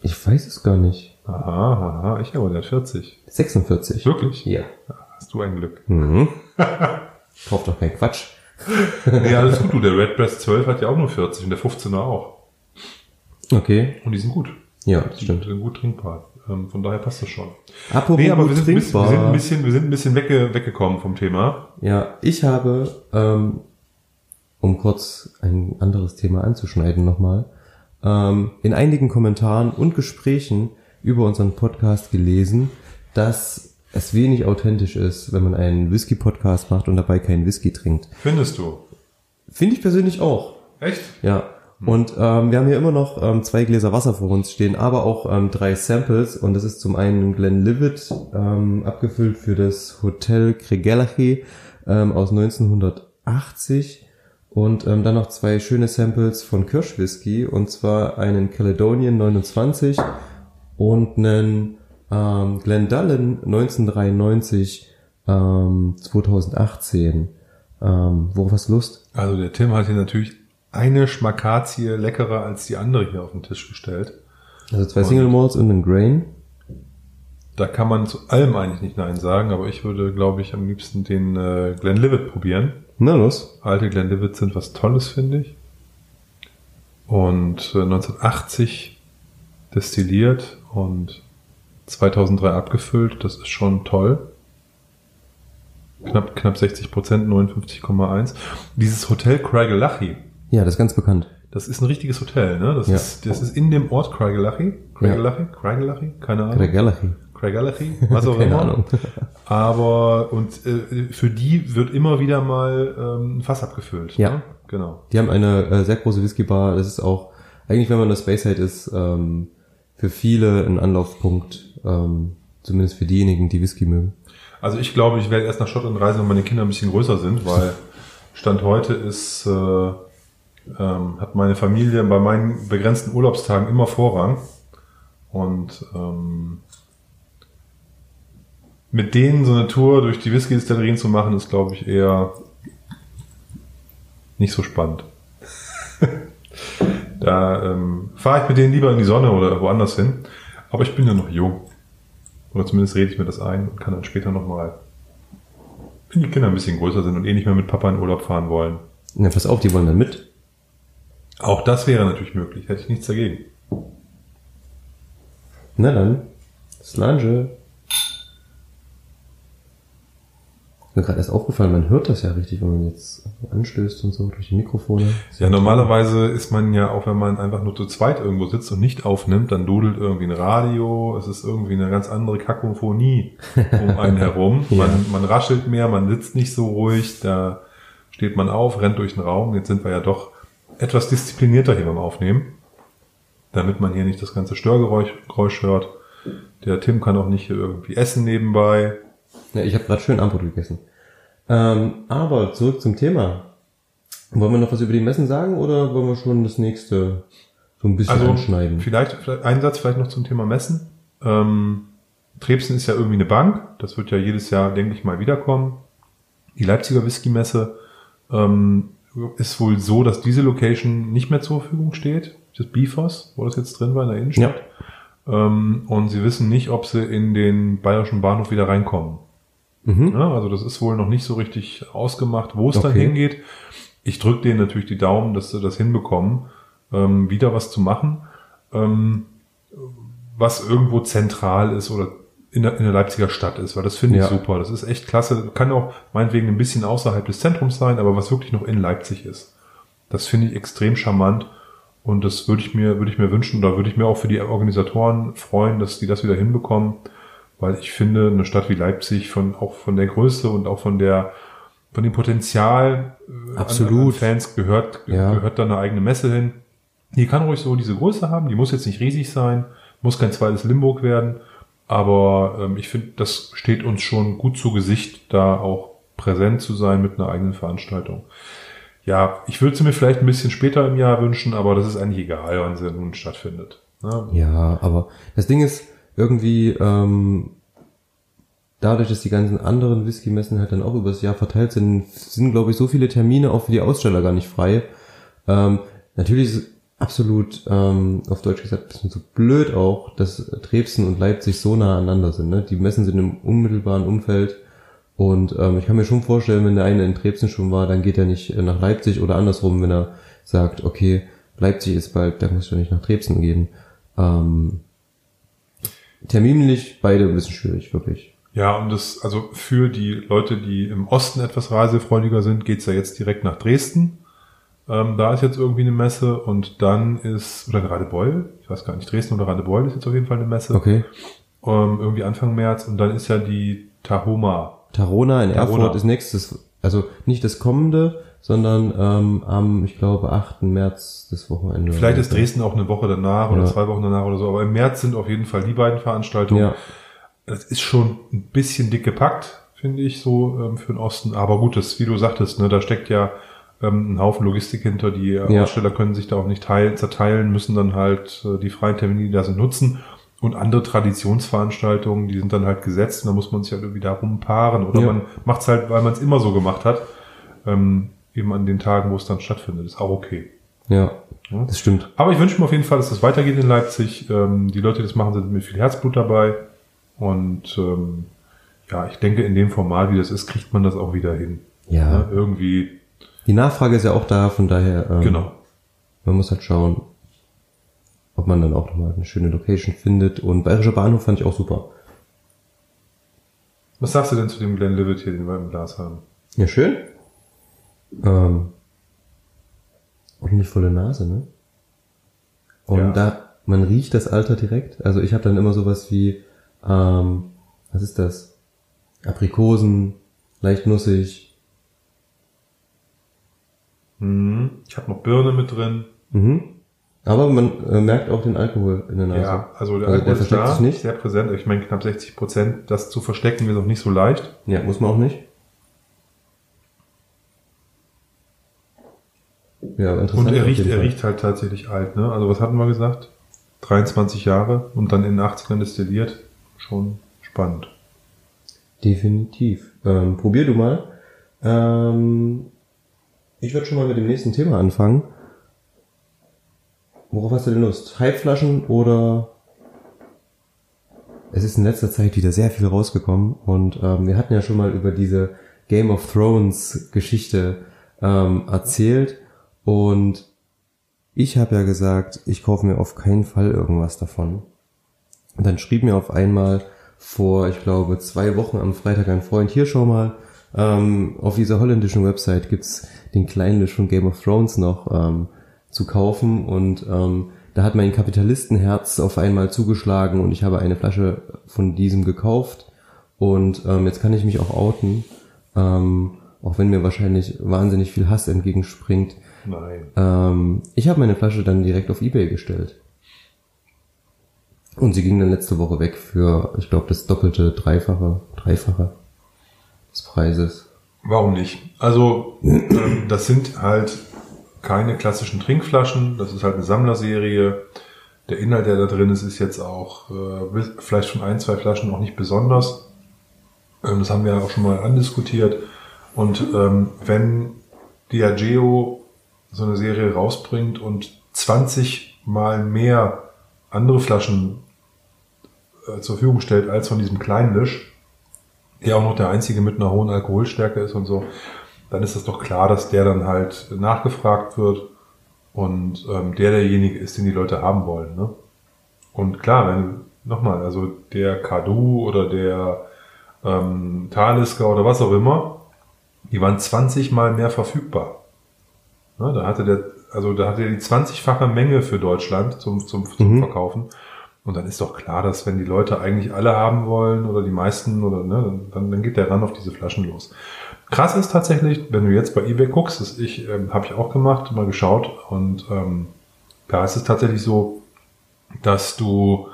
Speaker 2: Ich weiß es gar nicht.
Speaker 1: Aha, aha, ich aber, der hat 40.
Speaker 2: 46.
Speaker 1: Wirklich?
Speaker 2: Ja.
Speaker 1: Hast du ein Glück.
Speaker 2: Mhm. Kauf doch kein Quatsch.
Speaker 1: Nee, alles gut, du. Der Red Breast 12 hat ja auch nur 40 und der 15er auch.
Speaker 2: Okay.
Speaker 1: Und die sind gut.
Speaker 2: Ja, das
Speaker 1: Die
Speaker 2: stimmt.
Speaker 1: sind gut trinkbar. Ähm, von daher passt das schon.
Speaker 2: Apropos
Speaker 1: Nee, aber wir sind, ein bisschen- wir
Speaker 2: trinkbar.
Speaker 1: sind ein bisschen, wir sind ein bisschen wegge, weggekommen vom Thema.
Speaker 2: Ja, ich habe, ähm, um kurz ein anderes Thema anzuschneiden nochmal, ähm, in einigen Kommentaren und Gesprächen über unseren Podcast gelesen, dass es wenig authentisch ist, wenn man einen Whisky-Podcast macht und dabei keinen Whisky trinkt.
Speaker 1: Findest du?
Speaker 2: Finde ich persönlich auch.
Speaker 1: Echt?
Speaker 2: Ja. Und ähm, wir haben hier immer noch ähm, zwei Gläser Wasser vor uns stehen, aber auch ähm, drei Samples. Und das ist zum einen Glenlivet, ähm, abgefüllt für das Hotel Cregalachi ähm, aus 1980. Und ähm, dann noch zwei schöne Samples von Kirschwhisky. Und zwar einen Caledonian 29 und einen ähm, Glendallen 1993 ähm, 2018. Ähm, worauf hast du Lust?
Speaker 1: Also der Tim hat hier natürlich eine Schmakazie leckerer als die andere hier auf den Tisch gestellt.
Speaker 2: Also zwei Single Malts und ein Grain.
Speaker 1: Da kann man zu allem eigentlich nicht Nein sagen, aber ich würde, glaube ich, am liebsten den äh, Glenlivet probieren.
Speaker 2: Na los.
Speaker 1: Alte Glenlivet sind was Tolles, finde ich. Und äh, 1980 destilliert und 2003 abgefüllt. Das ist schon toll. Knapp, knapp 60 Prozent, 59,1. Dieses Hotel Craigelachie,
Speaker 2: Ja, das ist ganz bekannt.
Speaker 1: das ist ein richtiges Hotel, ne? Das
Speaker 2: Ja.
Speaker 1: ist, das ist in dem Ort Craigelachie. Craigelachie? Craigelachie? Keine Ahnung.
Speaker 2: Cregalachi.
Speaker 1: Craigellachie, was auch
Speaker 2: Keine
Speaker 1: immer.
Speaker 2: Ahnung.
Speaker 1: Aber und äh, für die wird immer wieder mal ähm, ein Fass abgefüllt.
Speaker 2: Ja.
Speaker 1: Ne? Genau.
Speaker 2: Die haben eine äh, sehr große Whisky-Bar. Das ist auch, eigentlich wenn man das Speyside ist, ähm, für viele ein Anlaufpunkt, ähm, zumindest für diejenigen, die Whisky mögen.
Speaker 1: Also ich glaube, ich werde erst nach Schottland reisen, wenn meine Kinder ein bisschen größer sind, weil Stand heute ist, äh, ähm, hat meine Familie bei meinen begrenzten Urlaubstagen immer Vorrang. Und ähm, mit denen so eine Tour durch die Whisky-Distillerien zu machen, ist, glaube ich, eher nicht so spannend. da ähm, fahre ich mit denen lieber in die Sonne oder woanders hin. Aber ich bin ja noch jung. Oder zumindest rede ich mir das ein und kann dann später nochmal, wenn die Kinder ein bisschen größer sind und eh nicht mehr mit Papa in Urlaub fahren wollen.
Speaker 2: Na, pass auf, die wollen dann mit.
Speaker 1: Auch das wäre natürlich möglich, hätte ich nichts dagegen.
Speaker 2: Na dann, Slange. Ist mir gerade erst aufgefallen, man hört das ja richtig, wenn man jetzt anstößt und so durch die Mikrofone.
Speaker 1: Ja, normalerweise ist man ja, auch wenn man einfach nur zu zweit irgendwo sitzt und nicht aufnimmt, dann dudelt irgendwie ein Radio, es ist irgendwie eine ganz andere Kakophonie um einen herum.
Speaker 2: Ja.
Speaker 1: Man, man raschelt mehr, man sitzt nicht so ruhig, da steht man auf, rennt durch den Raum. Jetzt sind wir ja doch etwas disziplinierter hier beim Aufnehmen, damit man hier nicht das ganze Störgeräusch Geräusch hört. Der Tim kann auch nicht irgendwie essen nebenbei.
Speaker 2: Ja, ich habe gerade schön Armbrot gegessen. Ähm, aber zurück zum Thema. Wollen wir noch was über die Messen sagen oder wollen wir schon das nächste so ein bisschen
Speaker 1: Also
Speaker 2: anschneiden?
Speaker 1: vielleicht, vielleicht ein Satz vielleicht noch zum Thema Messen. Ähm, Trebsen ist ja irgendwie eine Bank. Das wird ja jedes Jahr, denke ich mal, wiederkommen. Die Leipziger Whisky-Messe ähm, ist wohl so, dass diese Location nicht mehr zur Verfügung steht. Das Bifos, wo das jetzt drin war in der Innenstadt. Ähm, und sie wissen nicht, ob sie in den bayerischen Bahnhof wieder reinkommen.
Speaker 2: Mhm.
Speaker 1: Ja, also das ist wohl noch nicht so richtig ausgemacht, wo es dann
Speaker 2: Okay.
Speaker 1: hingeht. Ich drücke denen natürlich die Daumen, dass sie das hinbekommen, ähm, wieder was zu machen, ähm, was irgendwo zentral ist oder in der, in der Leipziger Stadt ist, weil das finde ich
Speaker 2: Ja.
Speaker 1: super. Das ist echt klasse. Kann auch meinetwegen ein bisschen außerhalb des Zentrums sein, aber was wirklich noch in Leipzig ist. Das finde ich extrem charmant und das würde ich mir, würde ich mir wünschen, da würde ich mir auch für die Organisatoren freuen, dass die das wieder hinbekommen, weil ich finde, eine Stadt wie Leipzig von, auch von der Größe und auch von der, von dem Potenzial äh,
Speaker 2: Absolut.
Speaker 1: An, an Fans gehört,
Speaker 2: Ja.
Speaker 1: gehört da eine eigene Messe hin. Die kann ruhig so diese Größe haben, die muss jetzt nicht riesig sein, muss kein zweites Limburg werden, aber ähm, ich finde, das steht uns schon gut zu Gesicht, da auch präsent zu sein mit einer eigenen Veranstaltung. Ja, ich würde sie mir vielleicht ein bisschen später im Jahr wünschen, aber das ist eigentlich egal, wann sie nun stattfindet. Ne?
Speaker 2: Ja, aber das Ding ist irgendwie, ähm, dadurch, dass die ganzen anderen Whisky-Messen halt dann auch übers Jahr verteilt sind, sind, glaube ich, so viele Termine auch für die Aussteller gar nicht frei. Ähm, natürlich ist es absolut, ähm, auf Deutsch gesagt, ein bisschen so blöd auch, dass Dresden und Leipzig so nah aneinander sind. Ne? Die Messen sind im unmittelbaren Umfeld und ähm, ich kann mir schon vorstellen, wenn der eine in Dresden schon war, dann geht er nicht äh, nach Leipzig oder andersrum, wenn er sagt, okay, Leipzig ist bald, da muss ich doch nicht nach Dresden gehen. Ähm, terminlich beide ein bisschen schwierig, wirklich.
Speaker 1: Ja, und das, also für die Leute, die im Osten etwas reisefreudiger sind, geht's ja jetzt direkt nach Dresden. Ähm, da ist jetzt irgendwie eine Messe und dann ist, oder Radebeul, ich weiß gar nicht, Dresden oder Radebeul ist jetzt auf jeden Fall eine Messe.
Speaker 2: Okay.
Speaker 1: Ähm, irgendwie Anfang März und dann ist ja die Tahoma.
Speaker 2: Tarona in
Speaker 1: Tarona.
Speaker 2: Erfurt ist nächstes, also nicht das kommende, sondern ähm, am, ich glaube, 8. März das Wochenende.
Speaker 1: Vielleicht ist Dresden auch eine Woche danach oder
Speaker 2: Ja.
Speaker 1: zwei Wochen danach oder so, aber im März sind auf jeden Fall die beiden Veranstaltungen.
Speaker 2: Ja,
Speaker 1: Das ist schon ein bisschen dick gepackt, finde ich, so ähm, für den Osten. Aber gut, das, wie du sagtest, ne, da steckt ja ähm, ein Haufen Logistik hinter. Die äh,
Speaker 2: Ja.
Speaker 1: Aussteller können sich da auch nicht teil, zerteilen, müssen dann halt äh, die freien Termine, die da sind, nutzen. Und andere Traditionsveranstaltungen, die sind dann halt gesetzt und da muss man sich halt irgendwie da rumpaaren. Oder
Speaker 2: Ja.
Speaker 1: man macht es halt, weil man es immer so gemacht hat. Ähm, eben an den Tagen, wo es dann stattfindet. Ist auch okay.
Speaker 2: ja,
Speaker 1: Ja.
Speaker 2: das stimmt.
Speaker 1: Aber ich wünsche mir auf jeden Fall, dass das weitergeht in Leipzig. Ähm, die Leute, die das machen, sind mit viel Herzblut dabei. Und ähm, ja, ich denke, in dem Format, wie das ist, kriegt man das auch wieder hin.
Speaker 2: Ja,
Speaker 1: Ne? Irgendwie,
Speaker 2: die Nachfrage ist ja auch da, von daher, ähm,
Speaker 1: genau.
Speaker 2: man muss halt schauen, ob man dann auch nochmal eine schöne Location findet. Und Bayerischer Bahnhof fand ich auch super.
Speaker 1: Was sagst du denn zu dem Glenlivet hier, den wir im Glas haben?
Speaker 2: Ja, schön. Ähm, ordentlich volle Nase, ne? Und
Speaker 1: Ja.
Speaker 2: da, man riecht das Alter direkt. Also ich habe dann immer sowas wie Ähm, was ist das? Aprikosen, leicht nussig.
Speaker 1: Mhm. Ich habe noch Birne mit drin.
Speaker 2: Mhm. Aber man äh, merkt auch den Alkohol in der Nase.
Speaker 1: Ja, also der
Speaker 2: Also
Speaker 1: Alkohol
Speaker 2: der
Speaker 1: ist da,
Speaker 2: sich nicht?
Speaker 1: sehr präsent. Ich meine knapp 60 Prozent. Das zu verstecken ist auch nicht so leicht.
Speaker 2: Ja, muss man auch nicht. Ja, interessant.
Speaker 1: Und er riecht, er riecht halt tatsächlich alt. Ne? Also was hatten wir gesagt? 23 Jahre und dann in den 80ern destilliert. Schon spannend.
Speaker 2: Definitiv. Ähm, probier du mal. Ähm, ich würde schon mal mit dem nächsten Thema anfangen. Worauf hast du denn Lust? Hypeflaschen oder? Es ist in letzter Zeit wieder sehr viel rausgekommen und ähm, wir hatten ja schon mal über diese Game of Thrones Geschichte ähm, erzählt und ich habe ja gesagt, ich kaufe mir auf keinen Fall irgendwas davon. Und dann schrieb mir auf einmal vor, ich glaube, zwei Wochen am Freitag ein Freund, hier schau mal, ähm, auf dieser holländischen Website gibt's den Kleinlisch von Game of Thrones noch ähm, zu kaufen und ähm, da hat mein Kapitalistenherz auf einmal zugeschlagen und ich habe eine Flasche von diesem gekauft und ähm, jetzt kann ich mich auch outen, ähm, auch wenn mir wahrscheinlich wahnsinnig viel Hass entgegenspringt.
Speaker 1: Nein.
Speaker 2: Ähm, ich habe meine Flasche dann direkt auf Ebay gestellt. Und sie ging dann letzte Woche weg für, ich glaube, das doppelte, dreifache, dreifache des Preises.
Speaker 1: Warum nicht? Also, das sind halt keine klassischen Trinkflaschen. Das ist halt eine Sammlerserie. Der Inhalt, der da drin ist, ist jetzt auch äh, vielleicht von ein, zwei Flaschen auch nicht besonders. Ähm, das haben wir ja auch schon mal andiskutiert. Und ähm, wenn Diageo so eine Serie rausbringt und 20 mal mehr andere Flaschen äh, zur Verfügung stellt als von diesem kleinen Lisch, der auch noch der einzige mit einer hohen Alkoholstärke ist und so, dann ist es doch klar, dass der dann halt nachgefragt wird und ähm, der derjenige ist, den die Leute haben wollen. Ne? Und klar, wenn nochmal, also der Kadu oder der ähm, Talisker oder was auch immer, die waren 20 mal mehr verfügbar. Ne? Da hatte der, also da hatte er die 20-fache Menge für Deutschland zum, zum, zum
Speaker 2: Mhm.
Speaker 1: Verkaufen. Und dann ist doch klar, dass wenn die Leute eigentlich alle haben wollen oder die meisten oder ne, dann, dann geht der ran auf diese Flaschen los. Krass ist tatsächlich, wenn du jetzt bei eBay guckst, das ich ähm, habe ich auch gemacht, mal geschaut und ähm, da ist es tatsächlich so, dass du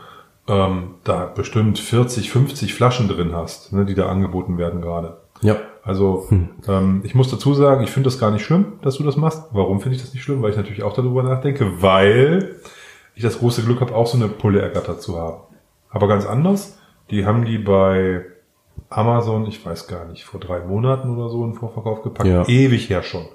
Speaker 1: ähm, da bestimmt 40, 50 Flaschen drin hast, ne, die da angeboten werden gerade.
Speaker 2: Ja.
Speaker 1: Also ähm, ich muss dazu sagen, ich finde das gar nicht schlimm, dass du das machst. Warum finde ich das nicht schlimm? Weil ich natürlich auch darüber nachdenke, weil ich das große Glück habe, auch so eine Pulle ergattert zu haben. Aber ganz anders. Die haben die bei Amazon, ich weiß gar nicht, vor drei Monaten oder so in Vorverkauf gepackt.
Speaker 2: Ja.
Speaker 1: Ewig her schon.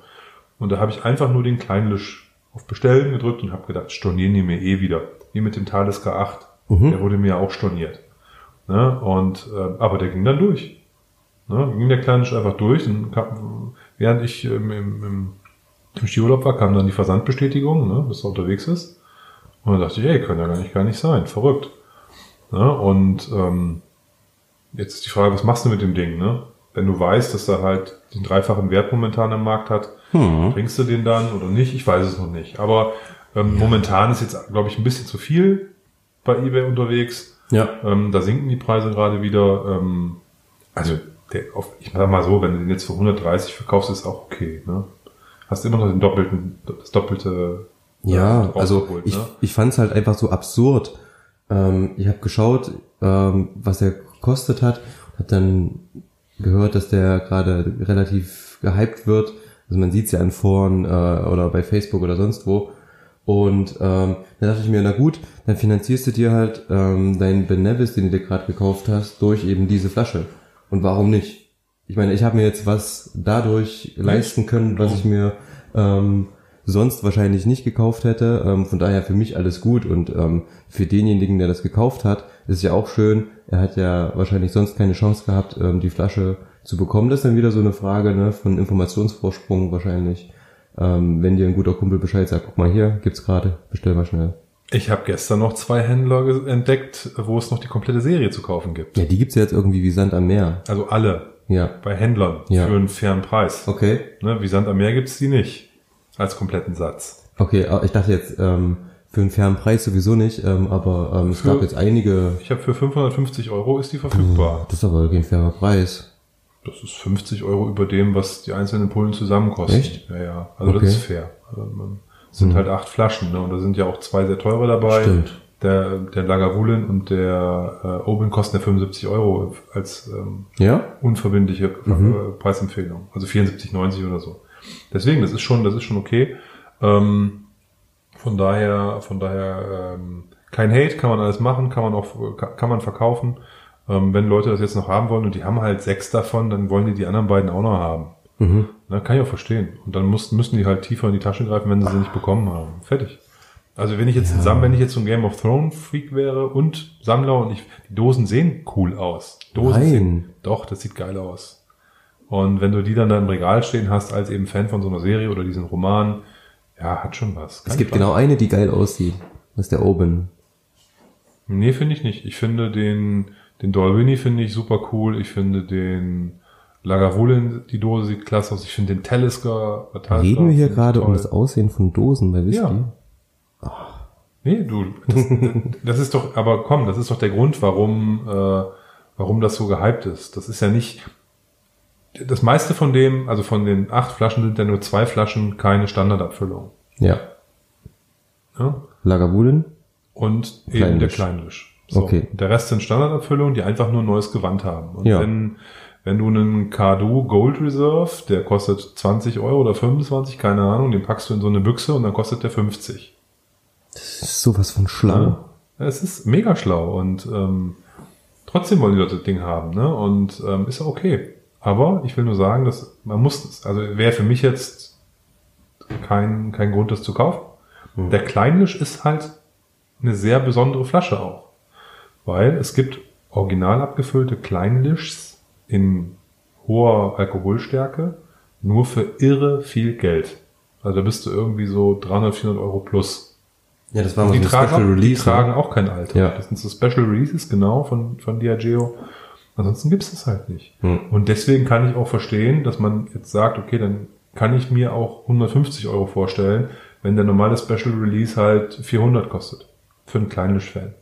Speaker 1: Und da habe ich einfach nur den kleinen Lisch auf Bestellen gedrückt und habe gedacht, stornieren die mir eh wieder. Wie mit dem Thales K8.
Speaker 2: Mhm.
Speaker 1: Der wurde mir auch storniert. Ne? Und, äh, aber der ging dann durch. Ne? Ging der kleine Lisch einfach durch. Und kam, während ich ähm, im, im, im Skiurlaub war, kam dann die Versandbestätigung, ne? dass er unterwegs ist. Und dann dachte ich, ey, kann ja gar nicht, gar nicht sein. Verrückt. Ne? Und ähm, jetzt ist die Frage, was machst du mit dem Ding? Ne? Wenn du weißt, dass er halt den dreifachen Wert momentan am Markt hat,
Speaker 2: Hm.
Speaker 1: bringst du den dann oder nicht? Ich weiß es noch nicht. Aber ähm, momentan ist jetzt, glaube ich, ein bisschen zu viel bei eBay unterwegs.
Speaker 2: Ja.
Speaker 1: Ähm, da sinken die Preise gerade wieder. Ähm, also, der, auf, ich sag mal so, wenn du den jetzt für 130 verkaufst, ist auch okay. Ne? Hast immer noch den doppelten, das doppelte. äh,
Speaker 2: Ja, also
Speaker 1: rausgeholt,
Speaker 2: ich,
Speaker 1: ne?
Speaker 2: ich fand es halt einfach so absurd. Ähm, ich habe geschaut, ähm, was er gekostet hat, habe dann gehört, dass der gerade relativ gehypt wird. Also man sieht es ja in Foren äh, oder bei Facebook oder sonst wo. Und ähm, dann dachte ich mir, na gut, dann finanzierst du dir halt ähm, deinen Ben Nevis, den du dir gerade gekauft hast, durch eben diese Flasche. Und warum nicht? Ich meine, ich habe mir jetzt was dadurch leisten können, was ich mir ähm, sonst wahrscheinlich nicht gekauft hätte. Ähm, von daher für mich alles gut. Und ähm, für denjenigen, der das gekauft hat, ist ja auch schön. Er hat ja wahrscheinlich sonst keine Chance gehabt, ähm, die Flasche zu bekommen. Das ist dann wieder so eine Frage ne, von Informationsvorsprung wahrscheinlich. Ähm, wenn dir ein guter Kumpel Bescheid sagt, guck mal hier, gibt's gerade, bestell mal schnell.
Speaker 1: Ich habe gestern noch zwei Händler entdeckt, wo es noch die komplette Serie zu kaufen gibt.
Speaker 2: Ja, die gibt's ja jetzt irgendwie wie Sand am Meer.
Speaker 1: Also alle
Speaker 2: Ja.
Speaker 1: bei Händlern
Speaker 2: Ja.
Speaker 1: für einen fairen Preis.
Speaker 2: Okay.
Speaker 1: Ne, wie Sand am Meer gibt's die nicht als kompletten Satz.
Speaker 2: Okay, aber ich dachte jetzt ähm, Für einen fairen Preis sowieso nicht, ähm, aber ähm, es
Speaker 1: Für-
Speaker 2: gab jetzt einige.
Speaker 1: Ich habe für 550 Euro ist die verfügbar.
Speaker 2: Das ist aber kein fairer Preis.
Speaker 1: Das ist 50 Euro über dem, was die einzelnen Pullen zusammen kosten.
Speaker 2: Echt?
Speaker 1: Ja, ja. Also
Speaker 2: Okay.
Speaker 1: das ist fair. Also sind halt acht Flaschen, ne? Und da sind ja auch zwei sehr teure dabei.
Speaker 2: Stimmt.
Speaker 1: Der, der Lagavulin und der äh, Oben kosten ja 75 Euro als ähm,
Speaker 2: Ja?
Speaker 1: unverbindliche äh, Preisempfehlung. Also 74,90 oder so. Deswegen, das ist schon, das ist schon okay. Ähm, von daher, von daher ähm, kein Hate, kann man alles machen, kann man auch, kann man verkaufen. Ähm, wenn Leute das jetzt noch haben wollen und die haben halt sechs davon, dann wollen die die anderen beiden auch noch haben.
Speaker 2: Mhm.
Speaker 1: Na, kann ich auch verstehen. Und dann muss, müssen die halt tiefer in die Tasche greifen, wenn sie sie nicht bekommen haben. Fertig. Also wenn ich jetzt zusammen, wenn ich jetzt so ein Game of Thrones Freak wäre und Sammler und ich, die Dosen sehen cool aus. Dosen
Speaker 2: Nein.
Speaker 1: sehen, doch, das sieht geil aus. Und wenn du die dann da im Regal stehen hast, als eben Fan von so einer Serie oder diesen Roman, ja, hat schon was.
Speaker 2: Es gibt genau eine, die geil aussieht. Das ist der Oben.
Speaker 1: Nee, finde ich nicht. Ich finde den, den Dolbini finde ich super cool. Ich finde den Lagavulin, die Dose sieht klasse aus. Ich finde den Talisker,
Speaker 2: Reden wir hier gerade um das Aussehen von Dosen bei Whisky?
Speaker 1: Ja. Nee, du, das, das ist doch, aber komm, das ist doch der Grund, warum, äh, warum das so gehypt ist. Das ist ja nicht, das meiste von dem, also von den acht Flaschen sind ja nur zwei Flaschen keine Standardabfüllung.
Speaker 2: Ja.
Speaker 1: Ne?
Speaker 2: Lagavulin?
Speaker 1: Und eben
Speaker 2: Kleinlisch.
Speaker 1: der Kleinlisch. So.
Speaker 2: Okay.
Speaker 1: Der Rest sind Standardabfüllungen, die einfach nur ein neues Gewand haben. Und
Speaker 2: Ja.
Speaker 1: wenn, wenn du einen Cardo Gold Reserve, der kostet 20 Euro oder 25, keine Ahnung, den packst du in so eine Büchse und dann kostet der 50.
Speaker 2: Das ist sowas von schlau.
Speaker 1: Ja. Es ist mega schlau und ähm, trotzdem wollen die Leute das Ding haben, ne? Und ähm, ist ja okay. Aber ich will nur sagen, dass man muss es. Also wäre für mich jetzt kein, kein Grund, das zu kaufen. Der Kleinlisch ist halt eine sehr besondere Flasche auch. Weil es gibt original abgefüllte Kleinlischs in hoher Alkoholstärke nur für irre viel Geld. Also da bist du irgendwie so 300, 400 Euro plus.
Speaker 2: Ja, das war mal
Speaker 1: die,
Speaker 2: so ein
Speaker 1: tragen,
Speaker 2: Special
Speaker 1: auch, die
Speaker 2: Release.
Speaker 1: tragen
Speaker 2: ne?
Speaker 1: auch kein Alter.
Speaker 2: Ja.
Speaker 1: Das sind so Special Releases, genau, von, von Diageo. Ansonsten gibt's das halt nicht.
Speaker 2: Hm.
Speaker 1: Und deswegen kann ich auch verstehen, dass man jetzt sagt, okay, dann kann ich mir auch 150 Euro vorstellen, wenn der normale Special Release halt 400 kostet. Für einen kleinen Fan.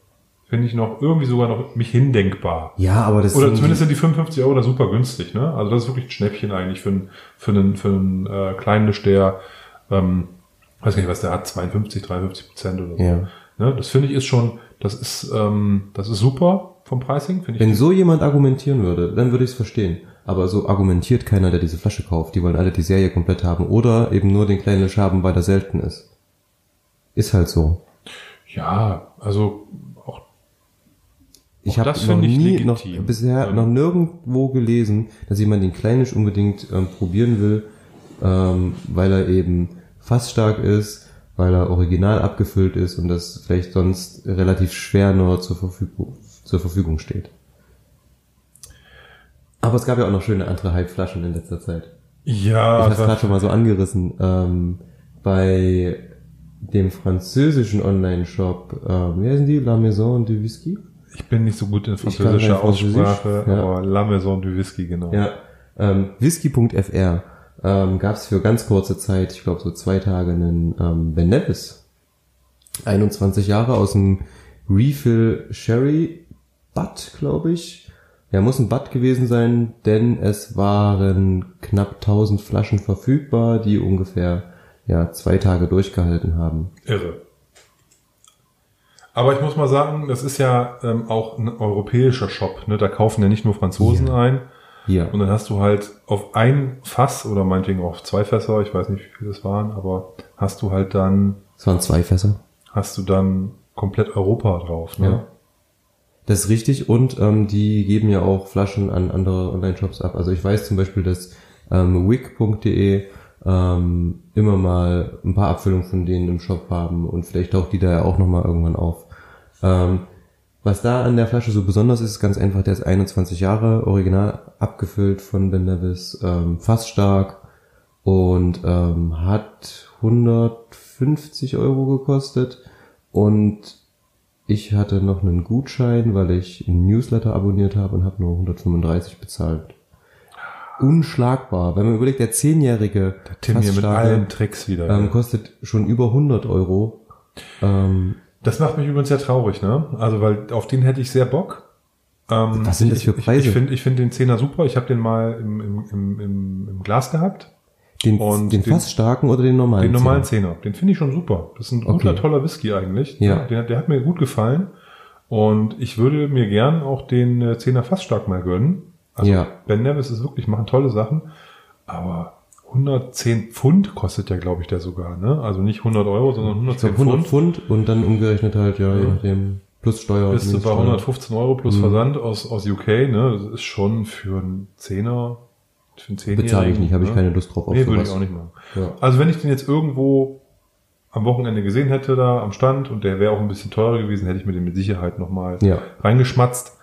Speaker 1: Finde ich noch irgendwie sogar noch mich hindenkbar.
Speaker 2: Ja, aber das
Speaker 1: Oder zumindest sind die 55 Euro da super günstig, ne? Also das ist wirklich ein Schnäppchen eigentlich für einen, für einen, für einen äh, kleinen der, ähm, weiß nicht, was der hat, 52, 53 Prozent oder so.
Speaker 2: Ja.
Speaker 1: Ne? Das finde ich ist schon, das ist, ähm, das ist super vom Pricing, finde ich.
Speaker 2: Wenn so jemand argumentieren würde, dann würde ich es verstehen. Aber so argumentiert keiner, der diese Flasche kauft. Die wollen alle die Serie komplett haben oder eben nur den kleinen Lisch haben, weil er selten ist. Ist halt so.
Speaker 1: ja, also auch
Speaker 2: Ich habe noch nie, noch bisher
Speaker 1: Ähm.
Speaker 2: noch nirgendwo gelesen, dass jemand den Kleinisch unbedingt ähm, probieren will, ähm, weil er eben fassstark ist, weil er original abgefüllt ist und das vielleicht sonst relativ schwer nur zur Verfügung, zur Verfügung steht. Aber es gab ja auch noch schöne andere Hype-Flaschen in letzter Zeit.
Speaker 1: ja,
Speaker 2: Ich habe gerade schon mal so angerissen. Ähm, bei dem französischen Online-Shop, ähm, wie heißen die? La Maison du Whisky?
Speaker 1: ich bin nicht so gut in französischer Aussprache,
Speaker 2: ja.
Speaker 1: aber La Maison du Whisky, genau.
Speaker 2: Ja, ähm, whisky.fr ähm, gab es für ganz kurze Zeit, ich glaube so zwei Tage, einen ähm, Ben Nevis. 21 Jahre aus dem Refill Sherry Butt, glaube ich. Ja, muss ein Butt gewesen sein, denn es waren knapp 1000 Flaschen verfügbar, die ungefähr ja zwei Tage durchgehalten haben.
Speaker 1: Irre. Aber ich muss mal sagen, das ist ja ähm, auch ein europäischer Shop. Ne? Da kaufen ja nicht nur Franzosen ein.
Speaker 2: Hier.
Speaker 1: Und dann hast du halt auf ein Fass oder meinetwegen auch auf zwei Fässer, ich weiß nicht, wie viele das waren, aber hast du halt dann,
Speaker 2: Es waren zwei Fässer.
Speaker 1: hast du dann komplett Europa drauf. Ne?
Speaker 2: Ja. Das ist richtig und ähm, die geben ja auch Flaschen an andere Online-Shops ab. Also ich weiß zum Beispiel, dass ähm, wig.de ähm, immer mal ein paar Abfüllungen von denen im Shop haben und vielleicht taucht die da ja auch nochmal irgendwann auf. Ähm, was da an der Flasche so besonders ist, ist ganz einfach, der ist 21 Jahre, original abgefüllt von Ben Nevis, ähm, fast stark und ähm, hat 150 Euro gekostet und ich hatte noch einen Gutschein, weil ich einen Newsletter abonniert habe und habe nur 135 bezahlt. Unschlagbar. Wenn man überlegt, der zehnjährige
Speaker 1: Tim hier mit allen Tricks wieder.
Speaker 2: ähm, kostet schon über 100 Euro Ähm,
Speaker 1: Das macht mich übrigens sehr traurig, ne? Also, weil auf den hätte ich sehr Bock. Ähm,
Speaker 2: Was sind das für
Speaker 1: ich-
Speaker 2: Preise?
Speaker 1: Ich, ich finde ich find den Zehner super. Ich habe den mal im, im, im, im, Glas gehabt.
Speaker 2: den,
Speaker 1: Und
Speaker 2: den
Speaker 1: den-
Speaker 2: fast starken oder den normalen?
Speaker 1: Den normalen
Speaker 2: Zehner?
Speaker 1: Den finde ich schon super. Das ist ein guter,
Speaker 2: Okay.
Speaker 1: toller Whisky eigentlich.
Speaker 2: Ja.
Speaker 1: Der, der hat mir gut gefallen. Und ich würde mir gern auch den äh, Zehner fast stark mal gönnen. Also
Speaker 2: Ja.
Speaker 1: Ben Nevis ist wirklich, machen tolle Sachen. Aber 110 Pfund kostet ja, glaube ich, der sogar. Ne? Also nicht 100 Euro, sondern
Speaker 2: Ich
Speaker 1: 110
Speaker 2: glaube 100
Speaker 1: Pfund.
Speaker 2: Pfund und dann umgerechnet halt, ja, je
Speaker 1: Ja.
Speaker 2: nachdem, plus Steuer.
Speaker 1: Bist du bei
Speaker 2: Mindeststeuer.
Speaker 1: 115 Euro plus
Speaker 2: Mhm.
Speaker 1: Versand aus, aus UK. Ne? Das ist schon für einen Zehner, für einen Zehnjährigen.
Speaker 2: Bezahle ich nicht, habe ich
Speaker 1: ne?
Speaker 2: keine Lust drauf auf
Speaker 1: Nee, würde ich auch nicht machen.
Speaker 2: Ja.
Speaker 1: Also wenn ich den jetzt irgendwo am Wochenende gesehen hätte da am Stand und der wäre auch ein bisschen teurer gewesen, hätte ich mir den mit Sicherheit nochmal
Speaker 2: Ja.
Speaker 1: reingeschmatzt.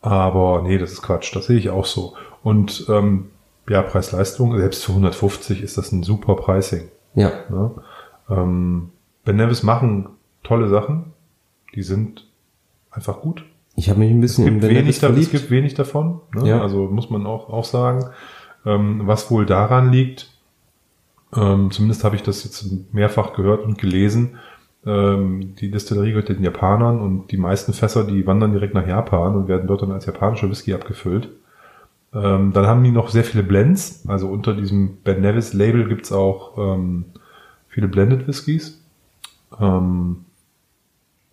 Speaker 1: Aber nee, das ist Quatsch. Das sehe ich auch so. Und ähm, ja, Preis-Leistung, selbst für 150 ist das ein super Pricing.
Speaker 2: Ja,
Speaker 1: Ne? Ähm, ben Nevis machen tolle Sachen. Die sind einfach gut.
Speaker 2: ich habe mich ein
Speaker 1: Es
Speaker 2: bisschen
Speaker 1: gibt,
Speaker 2: in Van
Speaker 1: wenig, da, es gibt wenig davon. Ne?
Speaker 2: Ja.
Speaker 1: Also muss man auch, auch sagen. Ähm, was wohl daran liegt, ähm, zumindest habe ich das jetzt mehrfach gehört und gelesen, ähm, die Destillerie gehört den Japanern und die meisten Fässer, die wandern direkt nach Japan und werden dort dann als japanischer Whisky abgefüllt. Ähm, dann haben die noch sehr viele Blends. Also unter diesem Ben Nevis Label gibt's auch ähm, viele Blended Whiskys. Ähm,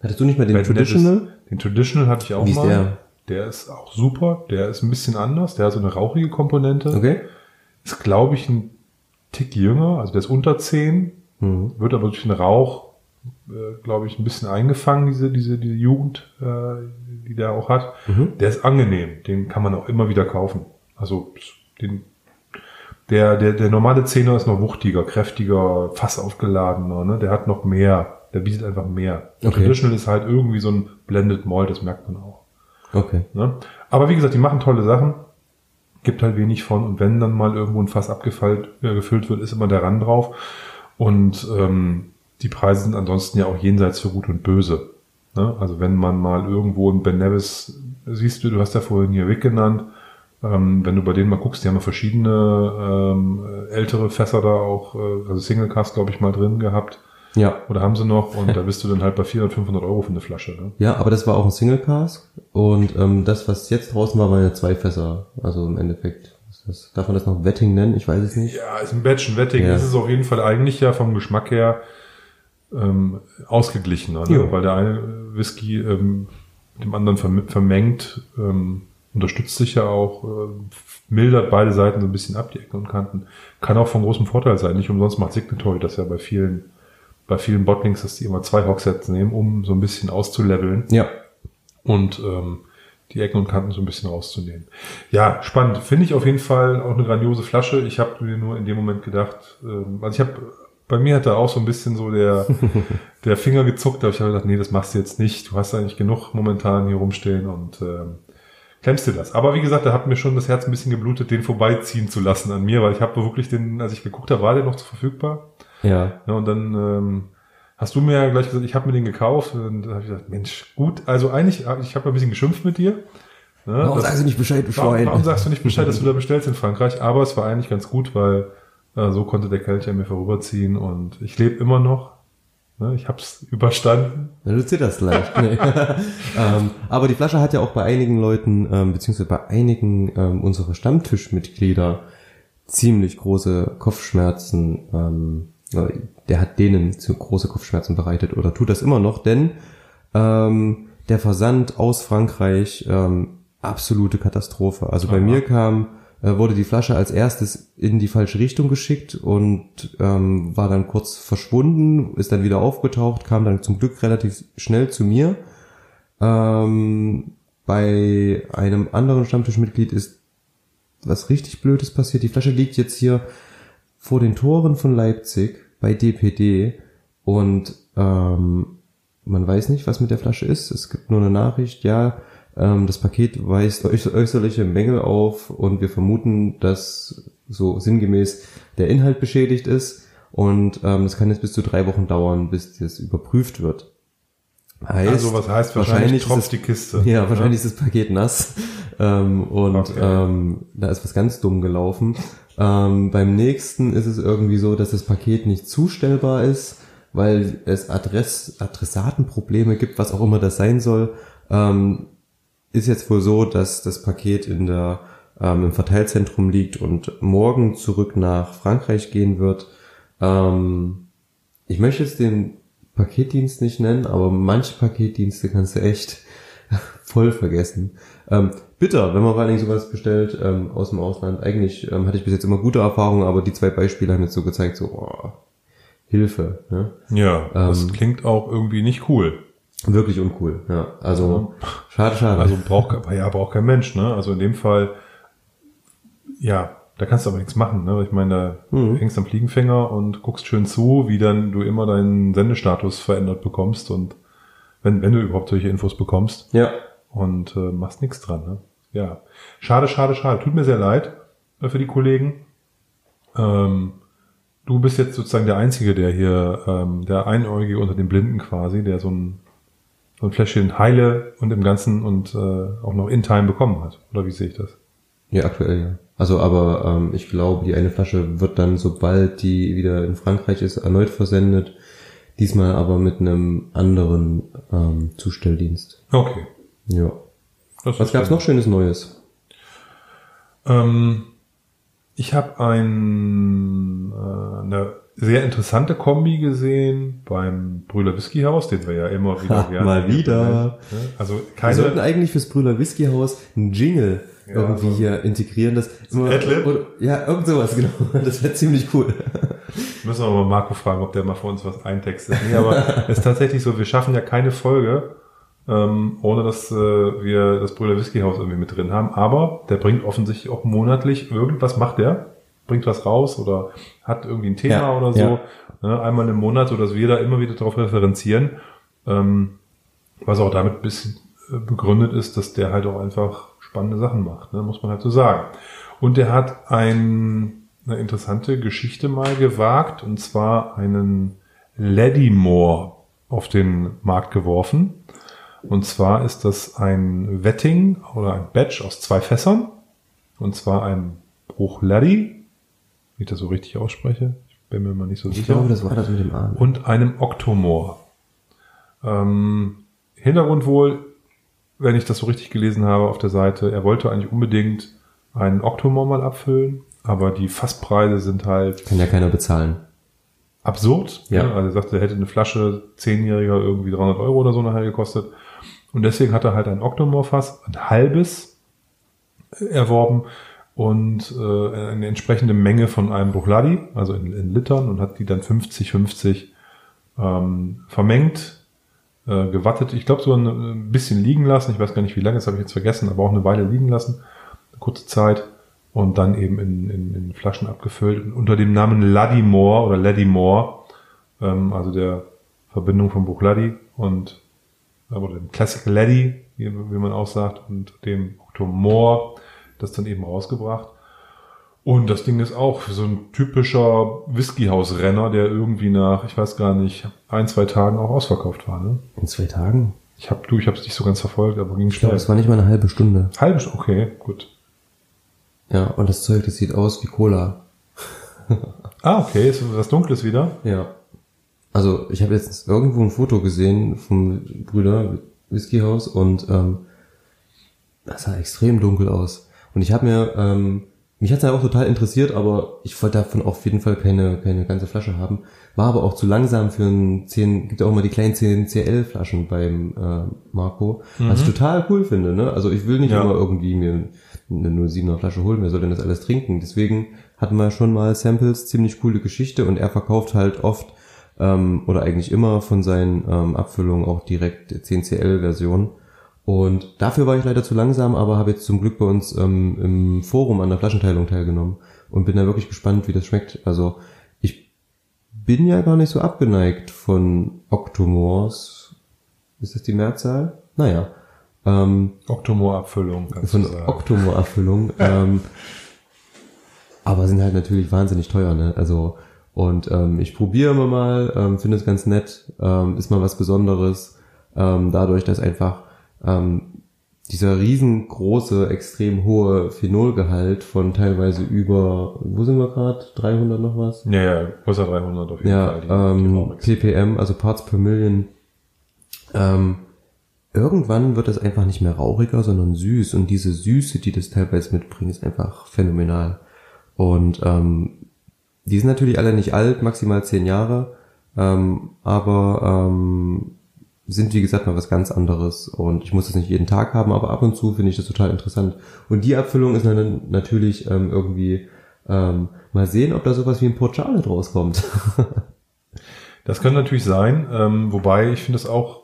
Speaker 2: Hattest du nicht mal den
Speaker 1: Ben
Speaker 2: Traditional?
Speaker 1: Nevis- Den Traditional hatte ich auch
Speaker 2: Wie ist
Speaker 1: mal.
Speaker 2: der?
Speaker 1: Der ist auch super. Der ist ein bisschen anders. Der hat so eine rauchige Komponente.
Speaker 2: Okay.
Speaker 1: Ist, glaube ich, ein Tick jünger. Also der ist unter 10.
Speaker 2: Mhm.
Speaker 1: Wird aber durch den Rauch, äh, glaube ich, ein bisschen eingefangen, diese, diese, diese Jugend, äh, die der auch hat.
Speaker 2: Mhm.
Speaker 1: Der ist angenehm. Den kann man auch immer wieder kaufen. Also den, der, der, der normale Zehner ist noch wuchtiger, kräftiger, fass aufgeladener. Ne? Der hat noch mehr. Der bietet einfach mehr. Der
Speaker 2: Okay.
Speaker 1: Traditional ist halt irgendwie so ein Blended Malt, das merkt man auch.
Speaker 2: Okay.
Speaker 1: Ne? Aber wie gesagt, die machen tolle Sachen. Gibt halt wenig von. Und wenn dann mal irgendwo ein Fass abgefüllt äh, gefüllt wird, ist immer der Rand drauf. Und ähm, die Preise sind ansonsten ja auch jenseits für Gut und Böse. Ne? Also wenn man mal irgendwo in Ben Nevis, siehst du, du hast ja vorhin hier Wick genannt, ähm, wenn du bei denen mal guckst, die haben ja verschiedene ähm, ältere Fässer da auch, äh, also Single Cast, glaube ich, mal drin gehabt.
Speaker 2: Ja.
Speaker 1: Oder haben sie noch? Und da bist du dann halt bei 400, 500 Euro für eine Flasche. Ne?
Speaker 2: Ja, aber das war auch ein Single Cask und ähm, das, was jetzt draußen war, waren ja zwei Fässer. Also im Endeffekt. Ist Das, darf man das noch Wetting nennen? Ich weiß es nicht.
Speaker 1: Ja, ist ein Batch, ein Wetting.
Speaker 2: Ja.
Speaker 1: Das ist auf jeden Fall eigentlich ja vom Geschmack her ähm, ausgeglichener, ne?
Speaker 2: Jo.
Speaker 1: weil der eine Whisky ähm, mit dem anderen verm vermengt, ähm, unterstützt sich ja auch, äh, mildert beide Seiten so ein bisschen ab, die Ecken und Kanten. Kann auch von großem Vorteil sein. Nicht umsonst macht Signatory das ja bei vielen, bei vielen Bottlings, dass die immer zwei Hogsets nehmen, um so ein bisschen auszuleveln
Speaker 2: Ja.
Speaker 1: und ähm, die Ecken und Kanten so ein bisschen rauszunehmen. Ja, spannend. Finde ich auf jeden Fall auch eine grandiose Flasche. Ich habe mir nur in dem Moment gedacht, ähm, also ich habe, bei mir hat da auch so ein bisschen so der, der Finger gezuckt, aber ich habe gedacht, nee, das machst du jetzt nicht. Du hast eigentlich genug momentan hier rumstehen und ähm, klemmst dir das. Aber wie gesagt, da hat mir schon das Herz ein bisschen geblutet, den vorbeiziehen zu lassen an mir, weil ich habe wirklich den, als ich geguckt habe, war der noch verfügbar.
Speaker 2: Ja.
Speaker 1: Ja, und dann ähm, hast du mir ja gleich gesagt, ich habe mir den gekauft. Und dann habe ich gesagt, Mensch, gut, also eigentlich, hab- ich habe ein bisschen geschimpft mit dir. Ne,
Speaker 2: Warum
Speaker 1: das-
Speaker 2: sagst du nicht Bescheid, du
Speaker 1: warum, warum sagst du nicht Bescheid, dass du da bestellst in Frankreich? Aber es war eigentlich ganz gut, weil äh, so konnte der Kelch an mir vorüberziehen und ich lebe immer noch. Ne, ich habe es überstanden.
Speaker 2: Ja, du zitterst leicht. Nee. ähm, aber die Flasche hat ja auch bei einigen Leuten, ähm, beziehungsweise bei einigen ähm, unserer Stammtischmitglieder ziemlich große Kopfschmerzen. Ähm, äh, der hat denen zu große Kopfschmerzen bereitet oder tut das immer noch, denn ähm, der Versand aus Frankreich ähm, absolute Katastrophe. Also bei
Speaker 1: Aha.
Speaker 2: mir kam wurde die Flasche als erstes in die falsche Richtung geschickt und ähm, war dann kurz verschwunden, ist dann wieder aufgetaucht, kam dann zum Glück relativ schnell zu mir. Ähm, bei einem anderen Stammtischmitglied ist was richtig Blödes passiert. Die Flasche liegt jetzt hier vor den Toren von Leipzig bei DPD und ähm, man weiß nicht, was mit der Flasche ist. Es gibt nur eine Nachricht, ja, das Paket weist äuß- äußerliche Mängel auf und wir vermuten, dass so sinngemäß der Inhalt beschädigt ist und ähm, es kann jetzt bis zu drei Wochen dauern, bis das überprüft wird. Heißt,
Speaker 1: also was heißt wahrscheinlich,
Speaker 2: ist
Speaker 1: tropft die Kiste.
Speaker 2: ja, wahrscheinlich ist das Paket nass. Ähm, und
Speaker 1: Okay.
Speaker 2: ähm, da ist was ganz dumm gelaufen. Ähm, beim nächsten ist es irgendwie so, dass das Paket nicht zustellbar ist. weil es Adress, Adressatenprobleme gibt, was auch immer das sein soll. Ähm, ist jetzt wohl so, dass das Paket in der, ähm, im Verteilzentrum liegt und morgen zurück nach Frankreich gehen wird. Ähm, ich möchte jetzt den Paketdienst nicht nennen, aber manche Paketdienste kannst du echt voll vergessen. Ähm, bitter, wenn man vor allen Dingen sowas bestellt ähm, aus dem Ausland. Eigentlich ähm, hatte ich bis jetzt immer gute Erfahrungen, aber die zwei Beispiele haben jetzt so gezeigt, so oh, Hilfe. Ne?
Speaker 1: Ja, das
Speaker 2: Ähm,
Speaker 1: klingt auch irgendwie nicht cool.
Speaker 2: Wirklich uncool. Ja, also schade, schade.
Speaker 1: Also braucht aber ja braucht kein Mensch, ne? Also in dem Fall, ja, da kannst du aber nichts machen, ne? Ich meine, da
Speaker 2: Mhm.
Speaker 1: hängst am Fliegenfänger und guckst schön zu, wie dann du immer deinen Sendestatus verändert bekommst und wenn, wenn du überhaupt solche Infos bekommst
Speaker 2: ja,
Speaker 1: und äh, machst nichts dran, ne? Ja. Schade, schade, schade. Tut mir sehr leid äh, für die Kollegen. Ähm, du bist jetzt sozusagen der Einzige, der hier, ähm, der Einäugige unter den Blinden quasi, der so ein, so ein Fläschchen Heile und im Ganzen und äh, auch noch in Time bekommen hat. Oder wie sehe ich das?
Speaker 2: ja, aktuell ja. Also aber ähm, ich glaube, die eine Flasche wird dann, sobald die wieder in Frankreich ist, erneut versendet. Diesmal aber mit einem anderen ähm, Zustelldienst.
Speaker 1: Okay.
Speaker 2: Ja.
Speaker 1: Das
Speaker 2: Was gab's
Speaker 1: dann-
Speaker 2: noch Schönes Neues?
Speaker 1: Ähm, ich habe ein, äh, eine sehr interessante Kombi gesehen beim Brüller Whisky Haus, den wir ja immer wieder
Speaker 2: Ha,
Speaker 1: gerne
Speaker 2: mal wieder.
Speaker 1: Ne? Also
Speaker 2: Wir sollten
Speaker 1: keine.
Speaker 2: eigentlich fürs Brüller Whisky Haus einen Jingle
Speaker 1: Ja,
Speaker 2: irgendwie
Speaker 1: so-
Speaker 2: hier integrieren. Das immer, oder, ja, irgend sowas, genau. Das wäre ziemlich cool.
Speaker 1: Müssen wir mal Marco fragen, ob der mal für uns was eintextet. Nee, aber es ist tatsächlich so, wir schaffen ja keine Folge, ähm, ohne dass äh, wir das Brüller Whisky Haus irgendwie mit drin haben. Aber der bringt offensichtlich auch monatlich irgendwas macht der, bringt was raus oder hat irgendwie ein Thema
Speaker 2: Ja,
Speaker 1: oder so. Ne, einmal im Monat, so dass wir da immer wieder darauf referenzieren. Ähm, was auch damit ein bisschen äh, begründet ist, dass der halt auch einfach spannende Sachen macht, ne, muss man halt so sagen. Und der hat ein, eine interessante Geschichte mal gewagt, und zwar einen Laddymore auf den Markt geworfen. Und zwar ist das ein Wetting oder ein Batch aus zwei Fässern. Und zwar ein Bruchladdy, wie ich das so richtig ausspreche. Ich bin mir mal nicht so
Speaker 2: Ich
Speaker 1: sicher
Speaker 2: glaube, das war das mit dem Arm.
Speaker 1: und einem Octomore. Ähm, Hintergrund wohl, wenn ich das so richtig gelesen habe auf der Seite, er wollte eigentlich unbedingt einen Octomore mal abfüllen, aber die Fasspreise sind halt
Speaker 2: Kann ja keiner bezahlen.
Speaker 1: absurd.
Speaker 2: Ja.
Speaker 1: Ne? Also er sagte, er hätte eine Flasche zehnjähriger irgendwie 300 Euro oder so nachher gekostet. Und deswegen hat er halt ein Octomore-Fass, ein halbes, äh, erworben und äh, eine entsprechende Menge von einem Bruchladi, also in, in Litern, und hat die dann 50-50 ähm, vermengt, äh, gewattet. Ich glaube, so ein, ein bisschen liegen lassen. Ich weiß gar nicht, wie lange, das habe ich jetzt vergessen, aber auch eine Weile liegen lassen. Eine kurze Zeit. Und dann eben in, in, in Flaschen abgefüllt. Und unter dem Namen Laddymore oder Laddymore, ähm, also der Verbindung von Bruchladi und oder dem Classic Laddie, wie, wie man auch sagt, und dem Octomore, das dann eben rausgebracht. Und das Ding ist auch so ein typischer Whiskyhaus-Renner, der irgendwie nach, ich weiß gar nicht, ein, zwei Tagen auch ausverkauft war. Ne?
Speaker 2: In zwei Tagen?
Speaker 1: Ich hab, du, ich habe es nicht so ganz verfolgt, aber ging
Speaker 2: Ich glaube,
Speaker 1: schnell.
Speaker 2: es war nicht mal eine halbe Stunde.
Speaker 1: Halbe Stunde, okay, gut.
Speaker 2: Ja, und das Zeug, das sieht aus wie Cola.
Speaker 1: Ah, okay, ist was Dunkles wieder.
Speaker 2: Ja. Also ich habe jetzt irgendwo ein Foto gesehen vom Brüder Whiskyhaus und ähm, das sah extrem dunkel aus. Und ich habe mir, ähm, mich hat's ja auch total interessiert, aber ich wollte davon auf jeden Fall keine, keine ganze Flasche haben. War aber auch zu langsam für ein 10, gibt ja auch immer die kleinen 10 CL Flaschen beim äh, Marco, was ich total cool finde. Ne? Also ich will nicht
Speaker 1: Ja.
Speaker 2: immer irgendwie mir eine 07er Flasche holen, wer soll denn das alles trinken? Deswegen hatten wir schon mal Samples, ziemlich coole Geschichte und er verkauft halt oft ähm, oder eigentlich immer von seinen ähm, Abfüllungen auch direkt 10CL-Version. Und dafür war ich leider zu langsam, aber habe jetzt zum Glück bei uns ähm, im Forum an der Flaschenteilung teilgenommen und bin da wirklich gespannt, wie das schmeckt. Also ich bin ja gar nicht so abgeneigt von Octomores. Ist das die Mehrzahl? Naja. Ähm,
Speaker 1: Octomore-Abfüllung, kannst
Speaker 2: von. Octomore-Erfüllung. ähm, aber sind halt natürlich wahnsinnig teuer, ne? Also und ähm, ich probiere immer mal, ähm, finde es ganz nett, ähm, ist mal was Besonderes, ähm, dadurch, dass einfach ähm, dieser riesengroße, extrem hohe Phenolgehalt von teilweise über, wo sind wir gerade? 300 noch was?
Speaker 1: Ja, ja, größer 300 auf jeden
Speaker 2: Ja,
Speaker 1: Fall. die- die
Speaker 2: ähm,
Speaker 1: Rauchwechsel.
Speaker 2: ppm, also Parts per Million. Ähm, irgendwann wird das einfach nicht mehr rauchiger, sondern süß. Und diese Süße, die das teilweise mitbringt, ist einfach phänomenal. Und ähm, die sind natürlich alle nicht alt, maximal zehn Jahre, ähm, aber ähm, sind wie gesagt mal was ganz anderes. Und ich muss das nicht jeden Tag haben, aber ab und zu finde ich das total interessant. Und die Abfüllung ist dann natürlich ähm, irgendwie ähm, mal sehen, ob da sowas wie ein Port Charlotte rauskommt.
Speaker 1: Das kann natürlich sein, ähm, wobei ich finde es auch,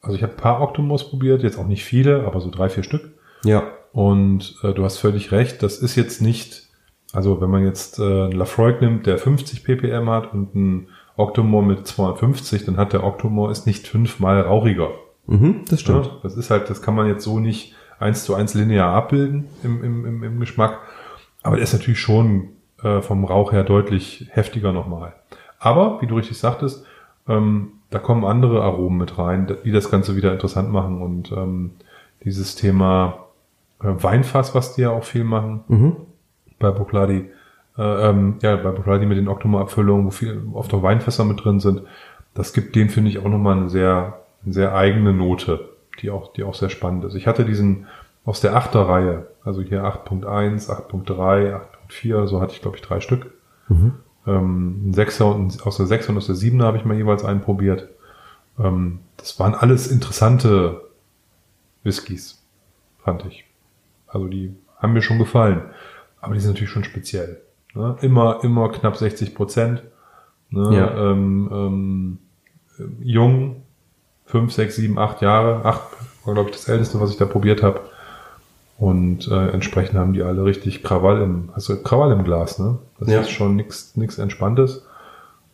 Speaker 1: also ich habe ein paar Octomos probiert, jetzt auch nicht viele, aber so drei, vier Stück.
Speaker 2: ja.
Speaker 1: Und äh, du hast völlig recht, das ist jetzt nicht, also wenn man jetzt äh, einen Lafroig nimmt, der 50 ppm hat und einen Octomore mit 250, dann hat der Octomore ist nicht fünfmal rauchiger.
Speaker 2: Mhm, das stimmt.
Speaker 1: Ja, das ist halt, das kann man jetzt so nicht eins zu eins linear abbilden im, im, im, im Geschmack. Aber der ist natürlich schon äh, vom Rauch her deutlich heftiger nochmal. Aber, wie du richtig sagtest, ähm, da kommen andere Aromen mit rein, die das Ganze wieder interessant machen. Und ähm, dieses Thema äh, Weinfass, was die ja auch viel machen
Speaker 2: Mhm.
Speaker 1: bei Bucladi, äh, ähm, ja, bei Bucladi mit den Octomore-Abfüllungen, wo viel oft auch Weinfässer mit drin sind, das gibt dem, finde ich, auch nochmal eine sehr, eine sehr eigene Note, die auch, die auch sehr spannend ist. Ich hatte diesen aus der Achterreihe, also hier 8.1, 8.3, 8.4, so hatte ich, glaube ich, drei Stück.
Speaker 2: Mhm.
Speaker 1: Ähm, ein Sechser und aus der 6 und aus der 7 habe ich mal jeweils einen probiert. Ähm, das waren alles interessante Whiskys, fand ich. Also die haben mir schon gefallen. Aber die sind natürlich schon speziell. Ne? Immer, immer knapp 60 Prozent. Ne?
Speaker 2: Ja.
Speaker 1: Ähm, ähm, jung, 5, 6, 7, 8 Jahre. 8 war, glaube ich, das älteste, was ich da probiert habe. Und äh, entsprechend haben die alle richtig Krawall im, also Krawall im Glas, ne? Das
Speaker 2: Ja.
Speaker 1: ist schon nix, nix Entspanntes.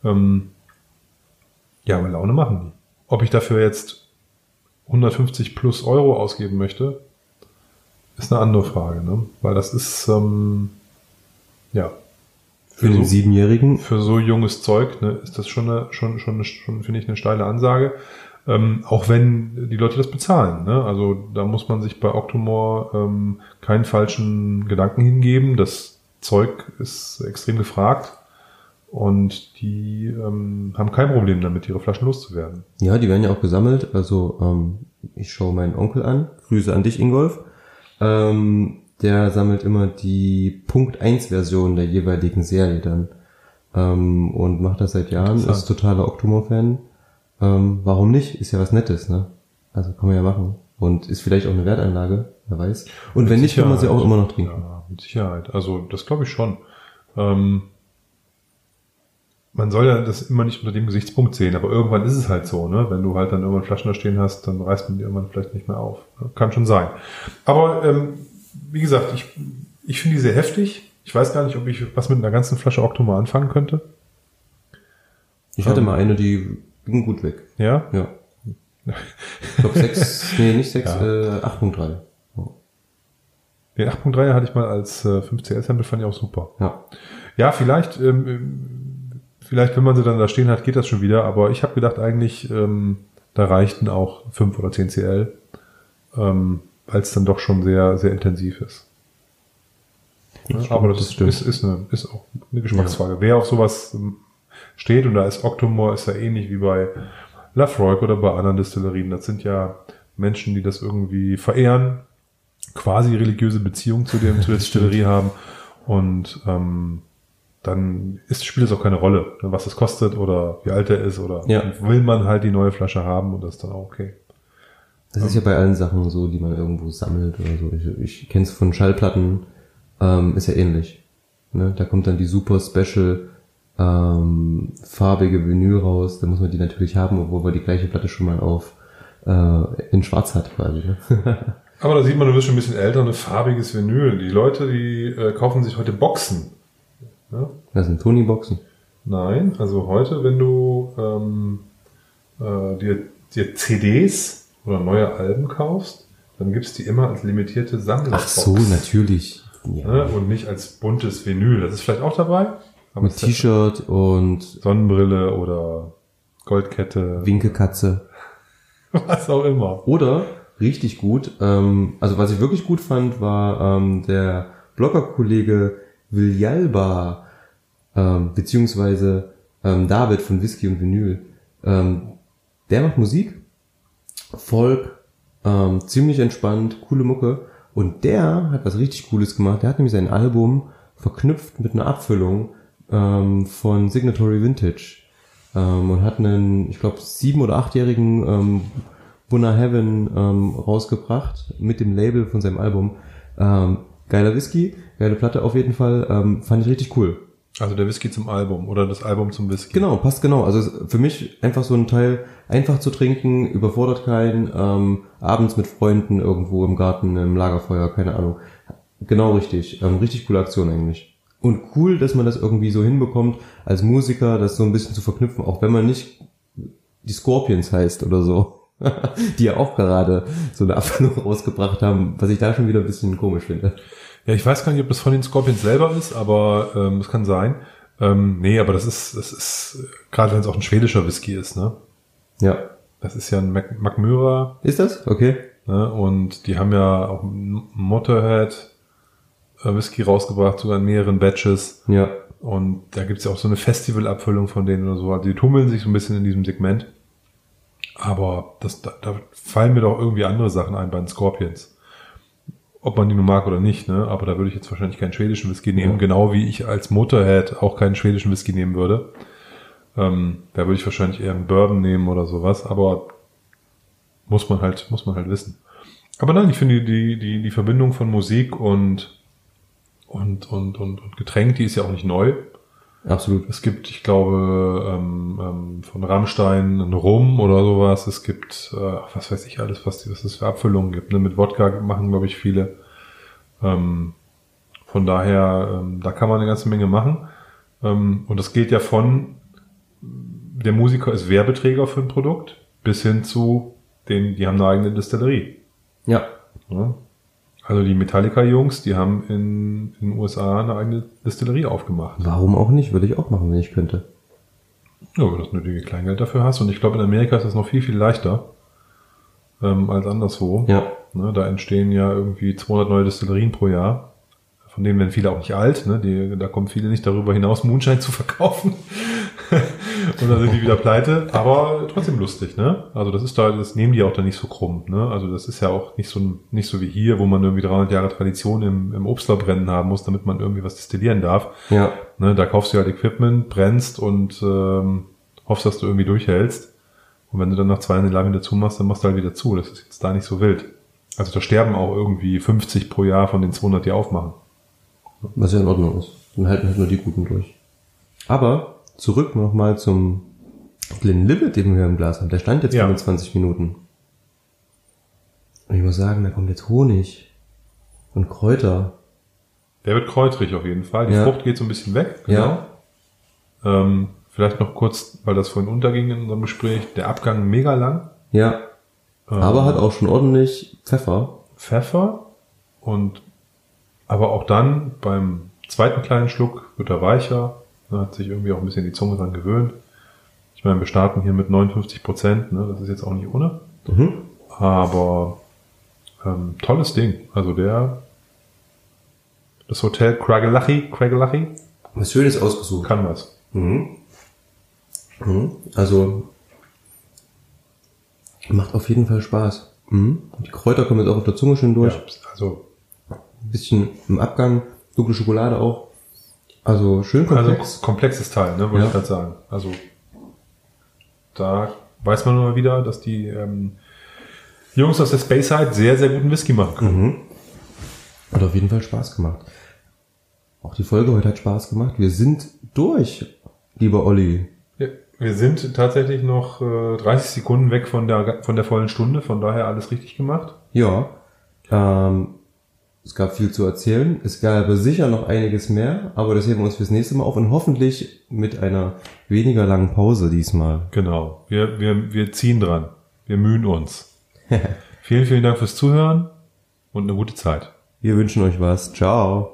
Speaker 1: Ähm, ja, aber Laune machen die. Ob ich dafür jetzt 150 plus Euro ausgeben möchte, ist eine andere Frage, ne? Weil das ist, ähm, ja,
Speaker 2: Für den
Speaker 1: so,
Speaker 2: Siebenjährigen.
Speaker 1: für so junges Zeug, ne, ist das schon eine, schon, schon, schon finde ich, eine steile Ansage. Ähm, auch wenn die Leute das bezahlen. Ne? Also da muss man sich bei Octomore ähm, keinen falschen Gedanken hingeben. Das Zeug ist extrem gefragt und die ähm, haben kein Problem damit, ihre Flaschen loszuwerden.
Speaker 2: Ja, die werden ja auch gesammelt. Also ähm, ich schaue meinen Onkel an. Grüße an dich, Ingolf. Ähm, der sammelt immer die Punkt 1 Version der jeweiligen Serie dann. Ähm, und macht das seit Jahren, ist totaler Octomore-Fan. Ähm, warum nicht? Ist ja was Nettes, ne? Also kann man ja machen. Und ist vielleicht auch eine Wertanlage, wer weiß. Und wenn nicht, kann man sie auch immer noch trinken.
Speaker 1: Ja, mit Sicherheit. Also das glaube ich schon. Ähm, man soll ja das immer nicht unter dem Gesichtspunkt sehen, aber irgendwann ist es halt so, ne? Wenn du halt dann irgendwann Flaschen da stehen hast, dann reißt man die irgendwann vielleicht nicht mehr auf. Kann schon sein. Aber ähm, wie gesagt, ich, ich finde die sehr heftig. Ich weiß gar nicht, ob ich was mit einer ganzen Flasche Octomar anfangen könnte.
Speaker 2: Ich hatte
Speaker 1: Ähm.
Speaker 2: mal eine, die ging gut weg.
Speaker 1: Ja?
Speaker 2: Ja. Ich glaube sechs, nee, nicht sechs,
Speaker 1: Ja.
Speaker 2: äh, 8.3.
Speaker 1: Den 8.3 hatte ich mal als äh, 5CL-Sample, fand ich auch super.
Speaker 2: Ja.
Speaker 1: Ja, vielleicht, ähm, ähm, vielleicht, wenn man sie dann da stehen hat, geht das schon wieder. Aber ich habe gedacht, eigentlich, ähm, da reichten auch 5 oder 10 CL, ähm, weil es dann doch schon sehr, sehr intensiv ist. Ja,
Speaker 2: stimmt,
Speaker 1: aber das,
Speaker 2: das
Speaker 1: ist, ist, eine, ist auch eine Geschmacksfrage. Wer auf sowas ähm, steht, und da ist Octomore, ist ja ähnlich wie bei Lafroig oder bei anderen Destillerien. Das sind ja Menschen, die das irgendwie verehren, quasi religiöse Beziehung zu dem, zu der Distillerie haben. Und ähm, dann ist, spielt es auch keine Rolle, ne, was es kostet oder wie alt er ist oder
Speaker 2: Ja.
Speaker 1: will man halt die neue Flasche haben und das ist dann auch okay.
Speaker 2: Das ist ja bei allen Sachen so, die man irgendwo sammelt oder so. Ich, ich kenne es von Schallplatten, ähm, ist ja ähnlich. Ne? Da kommt dann die super special ähm, farbige Vinyl raus. Da muss man die natürlich haben, obwohl man die gleiche Platte schon mal auf äh, in Schwarz hat quasi. Ne?
Speaker 1: Aber da sieht man, du bist schon ein bisschen älter, ein farbiges Vinyl. Die Leute, die äh, kaufen sich heute Boxen. Ja?
Speaker 2: Das sind Tony-Boxen.
Speaker 1: Nein, also heute, wenn du ähm, äh, dir, dir CDs oder neue Alben kaufst, dann gibt's die immer als limitierte Sammlerbox.
Speaker 2: Ach so, natürlich. Ja.
Speaker 1: Ne? Und nicht als buntes Vinyl. Das ist vielleicht auch dabei.
Speaker 2: Mit T-Shirt und
Speaker 1: Sonnenbrille oder Goldkette,
Speaker 2: Winkelkatze.
Speaker 1: was auch immer.
Speaker 2: Oder richtig gut. Ähm, also was ich wirklich gut fand, war ähm, der Bloggerkollege Villalba, ähm, beziehungsweise ähm, David von Whisky und Vinyl. Ähm, der macht Musik, Folk, ähm, ziemlich entspannt, coole Mucke. Und der hat was richtig Cooles gemacht. Der hat nämlich sein Album verknüpft mit einer Abfüllung ähm, von Signatory Vintage ähm, und hat einen, ich glaube, sieben- oder achtjährigen ähm, Bunna Heaven ähm, rausgebracht mit dem Label von seinem Album. Ähm, geiler Whisky, geile Platte auf jeden Fall, ähm, fand ich richtig cool.
Speaker 1: Also der Whisky zum Album oder das Album zum Whisky.
Speaker 2: Genau, passt genau. Also für mich einfach so ein Teil, einfach zu trinken, überfordert keinen, ähm, abends mit Freunden irgendwo im Garten, im Lagerfeuer, keine Ahnung. Genau richtig. Ähm, richtig coole Aktion eigentlich. Und cool, dass man das irgendwie so hinbekommt, als Musiker das so ein bisschen zu verknüpfen, auch wenn man nicht die Scorpions heißt oder so. die ja auch gerade so eine Abfüllung rausgebracht haben, was ich da schon wieder ein bisschen komisch finde.
Speaker 1: Ja, ich weiß gar nicht, ob das von den Scorpions selber ist, aber ähm, es kann sein. Ähm, nee, aber das ist, das ist, gerade wenn es auch ein schwedischer Whisky ist, ne?
Speaker 2: Ja.
Speaker 1: Das ist ja ein Mac Macmyra.
Speaker 2: Ist das? Okay.
Speaker 1: Ne? Und die haben ja auch Motorhead äh, Whisky rausgebracht, sogar in mehreren Batches.
Speaker 2: Ja.
Speaker 1: Und da gibt's ja auch so eine Festivalabfüllung von denen oder so. Also die tummeln sich so ein bisschen in diesem Segment. Aber das, da, da fallen mir doch irgendwie andere Sachen ein bei den Scorpions. Ob man die nun mag oder nicht, ne? Aber da würde ich jetzt wahrscheinlich keinen schwedischen Whisky nehmen,
Speaker 2: Ja.
Speaker 1: genau wie ich als Motorhead auch keinen schwedischen Whisky nehmen würde. Ähm, da würde ich wahrscheinlich eher einen Bourbon nehmen oder sowas, aber muss man halt, muss man halt wissen. Aber nein, ich finde die, die, die Verbindung von Musik und, und, und, und, und Getränk, die ist ja auch nicht neu.
Speaker 2: Absolut.
Speaker 1: Es gibt, ich glaube, ähm, ähm, von Rammstein einen Rum oder sowas. Es gibt, äh, was weiß ich alles, was, was es für Abfüllungen gibt. Ne? Mit Wodka machen, glaube ich, viele. Ähm, von daher, ähm, da kann man eine ganze Menge machen. Ähm, und das geht ja von, der Musiker ist Werbeträger für ein Produkt, bis hin zu, den, die haben eine eigene Distillerie.
Speaker 2: Ja.
Speaker 1: Ne? Also die Metallica-Jungs, die haben in, in den USA eine eigene Distillerie aufgemacht.
Speaker 2: Warum auch nicht? Würde ich auch machen, wenn ich könnte.
Speaker 1: Ja, wenn du das nötige Kleingeld dafür hast. Und ich glaube, in Amerika ist das noch viel, viel leichter ähm, als anderswo.
Speaker 2: Ja.
Speaker 1: Ne, da entstehen ja irgendwie 200 neue Destillerien pro Jahr. Von denen werden viele auch nicht alt. Ne? Die, da kommen viele nicht darüber hinaus, Moonshine zu verkaufen. Und dann sind die wieder pleite. Aber trotzdem lustig. Ne? Also das ist da, das nehmen die auch da nicht so krumm. Ne? Also das ist ja auch nicht so, nicht so wie hier, wo man irgendwie 300 Jahre Tradition im, im Obstlerbrennen haben muss, damit man irgendwie was destillieren darf.
Speaker 2: Ja.
Speaker 1: Ne, da kaufst du halt Equipment, brennst und ähm, hoffst, dass du irgendwie durchhältst. Und wenn du dann nach zwei Jahren den Laden wieder zumachst, dann machst du halt wieder zu. Das ist jetzt da nicht so wild. Also da sterben auch irgendwie 50 pro Jahr von den 200, die aufmachen.
Speaker 2: Was ja in Ordnung ist. Dann halten halt nur die Guten durch. Aber zurück nochmal zum Glenlivet, den wir im Glas haben. Der stand jetzt
Speaker 1: Ja.
Speaker 2: 25 Minuten. Und ich muss sagen, da kommt jetzt Honig und Kräuter.
Speaker 1: Der wird kräutrig auf jeden Fall. Die
Speaker 2: Ja.
Speaker 1: Frucht geht so ein bisschen weg.
Speaker 2: Ja.
Speaker 1: Ähm, vielleicht noch kurz, weil das vorhin unterging in unserem Gespräch. Der Abgang mega lang.
Speaker 2: Ja.
Speaker 1: Ähm,
Speaker 2: Aber hat auch schon ordentlich Pfeffer.
Speaker 1: Pfeffer und aber auch dann beim zweiten kleinen Schluck wird er weicher, ne, hat sich irgendwie auch ein bisschen die Zunge dran gewöhnt. Ich meine, wir starten hier mit 59 Prozent, ne, das ist jetzt auch nicht ohne,
Speaker 2: Mhm.
Speaker 1: aber ähm, tolles Ding. Also der, das Hotel Craigelachie, Craigelachie
Speaker 2: Was Schönes ausgesucht.
Speaker 1: kann was.
Speaker 2: Mhm. Mhm. Also macht auf jeden Fall Spaß. Mhm. Die Kräuter kommen jetzt auch auf der Zunge schön durch.
Speaker 1: Ja, also,
Speaker 2: Ein bisschen im Abgang, dunkle Schokolade auch. Also schön
Speaker 1: also
Speaker 2: komplex.
Speaker 1: komplexes Teil, ne, wollte
Speaker 2: Ja.
Speaker 1: ich gerade sagen. Also da weiß man nur wieder, dass die ähm, Jungs aus der Space Side sehr, sehr guten Whisky machen können.
Speaker 2: Mhm. Hat auf jeden Fall Spaß gemacht. Auch die Folge heute hat Spaß gemacht. Wir sind durch, lieber Olli.
Speaker 1: Ja, wir sind tatsächlich noch äh, 30 Sekunden weg von der, von der vollen Stunde, von daher alles richtig gemacht.
Speaker 2: Ja, ähm, es gab viel zu erzählen. Es gab sicher noch einiges mehr, aber das heben wir uns fürs nächste Mal auf und hoffentlich mit einer weniger langen Pause diesmal.
Speaker 1: Genau. Wir, wir, wir ziehen dran. Wir mühen uns. vielen, vielen Dank fürs Zuhören und eine gute Zeit.
Speaker 2: Wir wünschen euch was. Ciao.